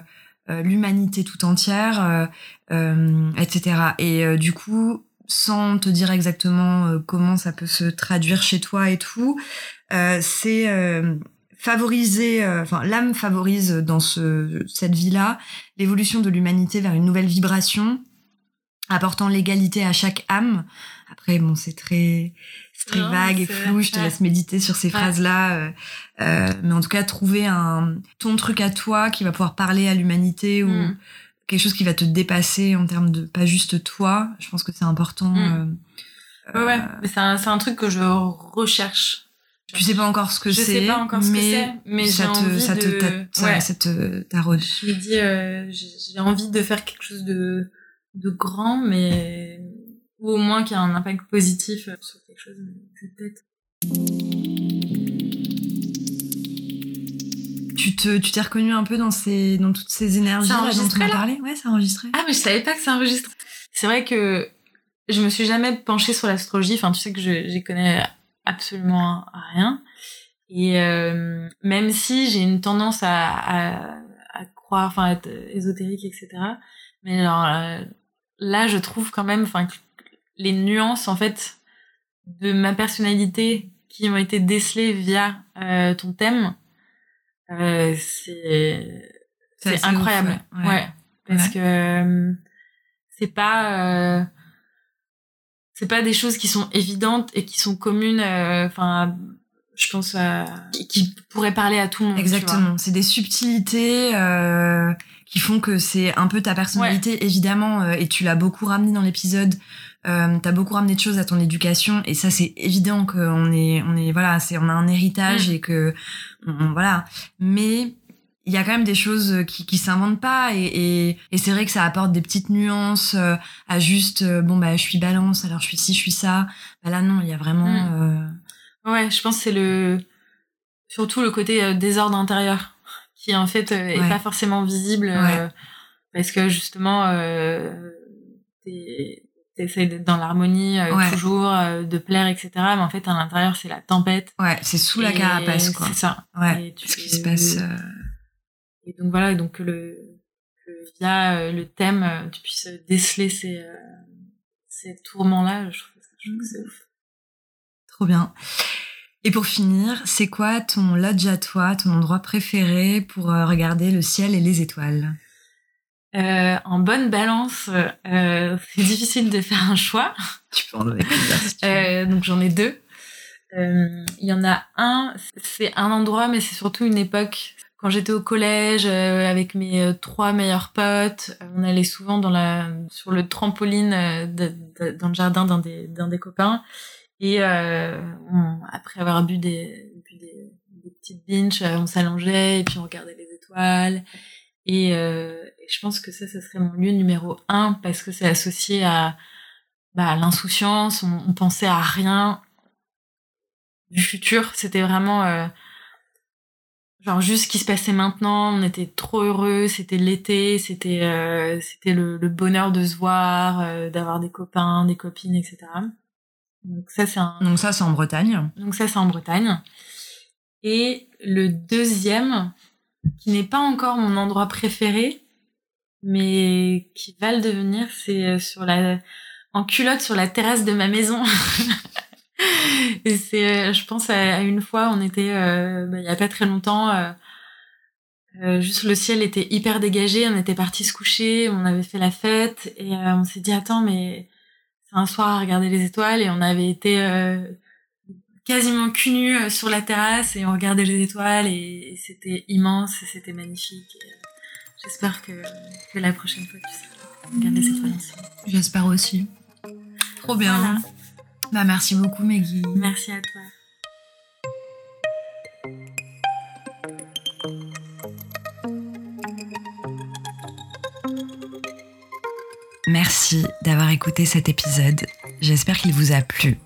l'humanité tout entière, euh, euh, etc. Et euh, du coup, sans te dire exactement euh, comment ça peut se traduire chez toi et tout, euh, c'est euh, favoriser, euh, enfin l'âme favorise dans ce, cette vie-là l'évolution de l'humanité vers une nouvelle vibration, apportant l'égalité à chaque âme. Après, bon, c'est très, c'est très Non, vague et flou. Je te ouais. laisse méditer sur ces Ouais. phrases-là, euh, euh, mais en tout cas, trouver un ton truc à toi qui va pouvoir parler à l'humanité ou Mm. quelque chose qui va te dépasser en termes de pas juste toi. Je pense que c'est important. Mm. euh, Ouais, ouais. euh, Mais c'est un, c'est un truc que je recherche. tu sais pas encore ce que Je c'est, sais pas encore ce que mais c'est, mais ça te, ça te, de- ça- ouais. ça te taraude. Je me dis, euh, j'ai envie de faire quelque chose de, de grand, mais ou au moins qui a un impact positif euh, sur quelque chose. c'est peut-être. Tu te, tu t'es reconnu un peu dans ces, dans toutes ces énergies C'est là, dont on enregistré, a là parlé? Ouais, c'est enregistré. Ah, mais je savais pas que ça enregistre. C'est vrai que je me suis jamais penchée sur l'astrologie. Enfin, tu sais que je j'y connais absolument rien. Et euh, même si j'ai une tendance à, à, à croire, enfin, à être ésotérique, etc. Mais alors euh, là, je trouve quand même, enfin, les nuances en fait de ma personnalité qui ont été décelées via euh, ton thème, euh, c'est incroyable. ouf, ouais. Parce Ouais. que euh, c'est pas euh, c'est pas des choses qui sont évidentes et qui sont communes. Enfin, je pense qui, qui pourraient parler à tout le monde. Exactement. C'est des subtilités qui font que c'est un peu ta personnalité, évidemment, et tu l'as beaucoup ramené dans l'épisode. Euh, T'as beaucoup ramené de choses à ton éducation, et ça c'est évident qu'on est, on est, voilà, c'est, on a un héritage Mm. et que, on- on- voilà. Mais il y a quand même des choses qui, qui s'inventent pas, et, et, et c'est vrai que ça apporte des petites nuances euh, à juste, euh, bon bah je suis balance, alors je suis ci, je suis ça. Bah là non, il y a vraiment. Mm. euh, Ouais, je pense que c'est le surtout le côté euh, désordre intérieur qui en fait est Ouais. pas forcément visible euh, parce que justement euh, t'essayes d'être dans l'harmonie euh, Ouais. toujours, euh, de plaire, etc. Mais en fait à l'intérieur c'est la tempête. ouais, c'est sous la carapace, quoi. C'est ça. Ouais. Tu- Ce qui se passe. euh, Et donc voilà, donc le que via le thème tu puisses déceler ces ces tourments là, je trouve, je trouve que c'est ouf. Trop bien. Et pour finir, c'est quoi ton lodge à toi, ton endroit préféré pour regarder le ciel et les étoiles? Euh, en bonne balance, euh, c'est difficile de faire un choix. Tu peux en donner plusieurs. si tu veux. Euh, donc j'en ai deux. Euh, Il y en a un, c'est un endroit, mais c'est surtout une époque. Quand j'étais au collège euh, avec mes euh, trois meilleurs potes, euh, on allait souvent dans la sur le trampoline euh, de- de- dans le jardin d'un des d'un des copains et euh, on- après avoir bu des bu des, des petites binges, euh, on s'allongeait et puis on regardait les étoiles. Et, euh, je pense que ça, ça serait mon lieu numéro un parce que c'est associé à bah, l'insouciance, on, on pensait à rien du futur. C'était vraiment euh, genre juste ce qui se passait maintenant. On était trop heureux. C'était l'été. C'était euh, c'était le, le bonheur de se voir, euh, d'avoir des copains, des copines, etc. Donc ça c'est un. Donc ça, c'est en Bretagne. Donc ça c'est en Bretagne. Et le deuxième, qui n'est pas encore mon endroit préféré, mais qui va le devenir, c'est euh, sur la en culotte sur la terrasse de ma maison. Et c'est, euh, je pense à une fois, on était, euh, bah, il y a pas très longtemps, euh, juste le ciel était hyper dégagé, on était parti se coucher, on avait fait la fête et on s'est dit attends mais c'est un soir à regarder les étoiles et on avait été quasiment cul nu euh, sur la terrasse et on regardait les étoiles et, et c'était immense, et c'était magnifique. Euh, J'espère que, que la prochaine fois tu seras regarder les étoiles ensemble. J'espère aussi. Trop bien. Voilà. Bah, merci beaucoup, Maggie. Merci à toi. Merci d'avoir écouté cet épisode. J'espère qu'il vous a plu.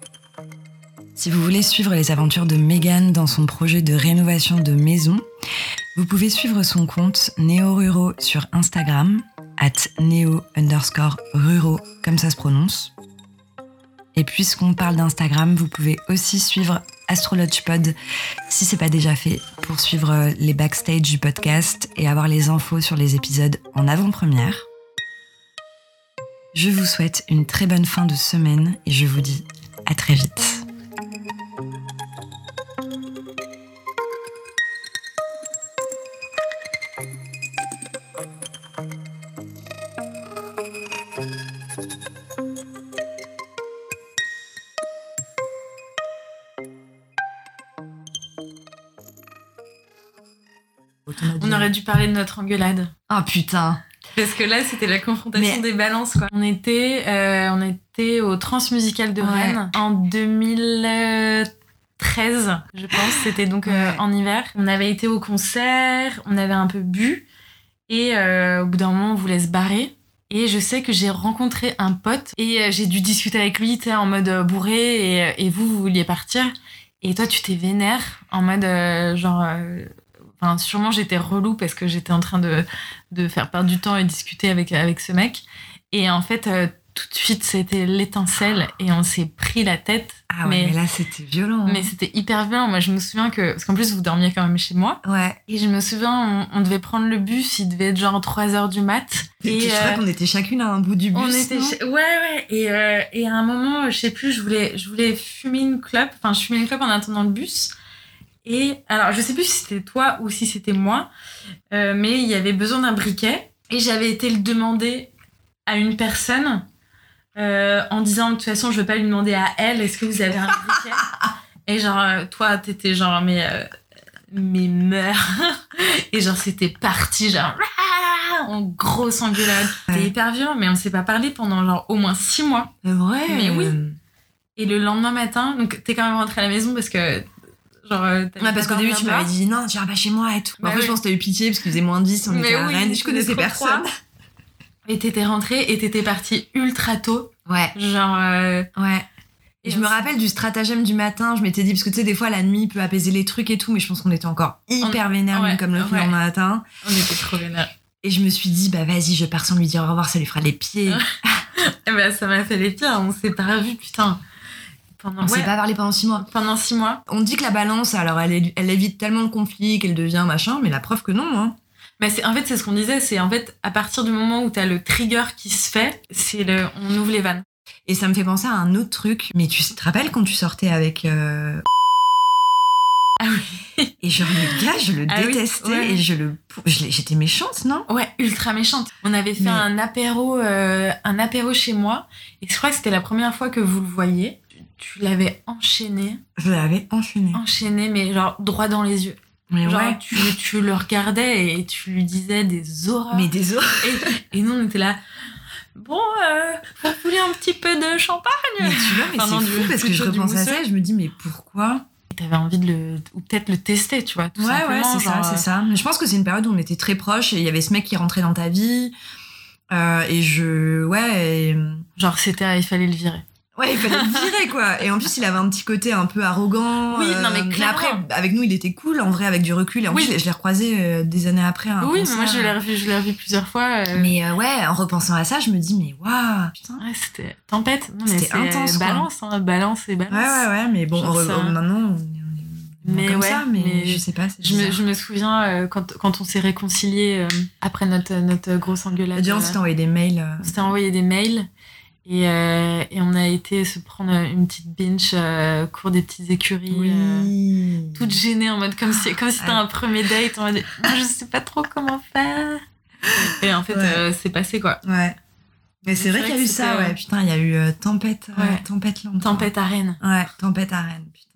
Si vous voulez suivre les aventures de Megan dans son projet de rénovation de maison, vous pouvez suivre son compte Néo-Ruro sur Instagram, at néo underscore ruro, comme ça se prononce. Et puisqu'on parle d'Instagram, vous pouvez aussi suivre AstrologyPod si c'est pas déjà fait pour suivre les backstage du podcast et avoir les infos sur les épisodes en avant-première. Je vous souhaite une très bonne fin de semaine et je vous dis à très vite. Parler de notre engueulade. Ah putain Parce que là, c'était la confrontation Mais- des balances, quoi. On était, euh, on était au Transmusical de Ouais. Rennes en 2013, je pense. C'était donc euh, en hiver. On avait été au concert, on avait un peu bu. Et euh, au bout d'un moment, on voulait se barrer. Et je sais que j'ai rencontré un pote et j'ai dû discuter avec lui, tu en mode bourré. Et, et vous, vous vouliez partir. Et toi, tu t'es vénère en mode euh, genre. euh, Enfin, sûrement j'étais relou parce que j'étais en train de, de faire perdre du temps et discuter avec, avec ce mec. Et en fait, euh, tout de suite, c'était l'étincelle et on s'est pris la tête. Ah ouais, mais, Mais- là c'était violent. Mais c'était hyper bien. Moi, je me souviens que. Parce qu'en plus, vous dormiez quand même chez moi. Ouais. Et je me souviens, on, on devait prendre le bus, il devait être genre 3 heures du mat. Et je crois euh, qu'on était chacune à un bout du bus. on était ouais ouais et, euh, et à un moment je sais plus je voulais je voulais fumer une clope enfin je fumais une clope en attendant le bus et alors je sais plus si c'était toi ou si c'était moi euh, mais il y avait besoin d'un briquet et j'avais été le demander à une personne euh, en disant de toute façon je veux pas lui demander à elle est-ce que vous avez un briquet et genre euh, toi t'étais genre mais euh, mais meurs et genre c'était parti genre en grosse engueulade c'était Ouais. hyper violent mais on s'est pas parlé pendant genre au moins six mois C'est vrai. Mais oui. et le lendemain matin donc t'es quand même rentré à la maison parce que genre euh, Ouais, parce qu'au début, tu m'avais dit non, tu iras pas chez moi et tout. Bah en fait, oui. je pense que t'as eu pitié parce qu'il faisait moins 10, on Mais était à oui, Rennes je connaissais personne. et t'étais rentré et t'étais parti ultra tôt Ouais, genre euh, ouais. Et je me rappelle du stratagème du matin, je m'étais dit, parce que tu sais, des fois, la nuit peut apaiser les trucs et tout, mais je pense qu'on était encore hyper vénère, ouais, comme le ouais. lendemain matin. on était trop vénères Et je me suis dit, bah vas-y, je pars sans lui dire au revoir, ça lui fera les pieds. et ben ça m'a fait les pires on s'est pas revus putain pendant On s'est ouais, pas parlé pendant six mois. pendant six mois On dit que la balance, alors elle, elle évite tellement le conflit qu'elle devient machin, mais la preuve que non, hein. Mais c'est en fait c'est ce qu'on disait, c'est en fait à partir du moment où t'as le trigger qui se fait, c'est le on ouvre les vannes. Et ça me fait penser à un autre truc. Mais tu te rappelles quand tu sortais avec. euh, Ah oui. Et genre, le gars, je le Ah oui, détestais ouais. et je le. je l'ai- J'étais méchante, non? Ouais, ultra méchante. On avait fait Mais- un apéro euh, un apéro chez moi et je crois que c'était la première fois que vous le voyez. Tu, l'avais enchaîné, Je l'avais enchaîné. enchaîné mais genre droit dans les yeux. Mais genre ouais. tu, tu le regardais et tu lui disais des horreurs. Mais désolé. et, et nous on était là Bon, euh, vous voulez un petit peu de champagne? Mais tu vois, mais Enfin, c'est fou parce que je repense à ça et je me dis, mais pourquoi? T'avais envie de le ou peut-être le tester, tu vois. Tout Ouais, ouais, c'est ça, c'est ça. Mais je pense que c'est une période où on était très proches et il y avait ce mec qui rentrait dans ta vie. Euh, et je. Ouais. et- Genre, c'était, il fallait le virer. Ouais, il fallait le virer, quoi. Et en plus, il avait un petit côté un peu arrogant. Oui, non, mais clairement. après, avec nous, il était cool, en vrai, avec du recul. Et en Oui. plus, je l'ai recroisé euh, des années après. à un oui, mais moi, je l'ai revu, je l'ai revu plusieurs fois. euh, Mais euh, ouais, en repensant à ça, je me dis, mais waouh, putain. Ouais, c'était tempête. Mais C'était intense, quoi. Balance, hein, balance et balance. Ouais, ouais, ouais, mais bon, ça. maintenant, on Mais comme ouais, ça, mais, mais je sais pas. Je me, bizarre. je me souviens euh, quand, quand on s'est réconciliés euh, après notre, notre grosse engueulade. On euh, s'était envoyé des mails. euh, on s'était envoyé des mails et, euh, et on a été se prendre une petite binge euh, cours des petites écuries. euh, Oui. toute gênée en mode comme si comme si c'était un premier date en mode je sais pas trop comment faire et en fait Ouais. euh, c'est passé quoi Ouais. Mais c'est vrai qu'il y a eu ça, ouais. Putain, il y a eu euh, Tempête, euh, Ouais. Tempête Land. tempête à Rennes Ouais, Tempête à Rennes, putain.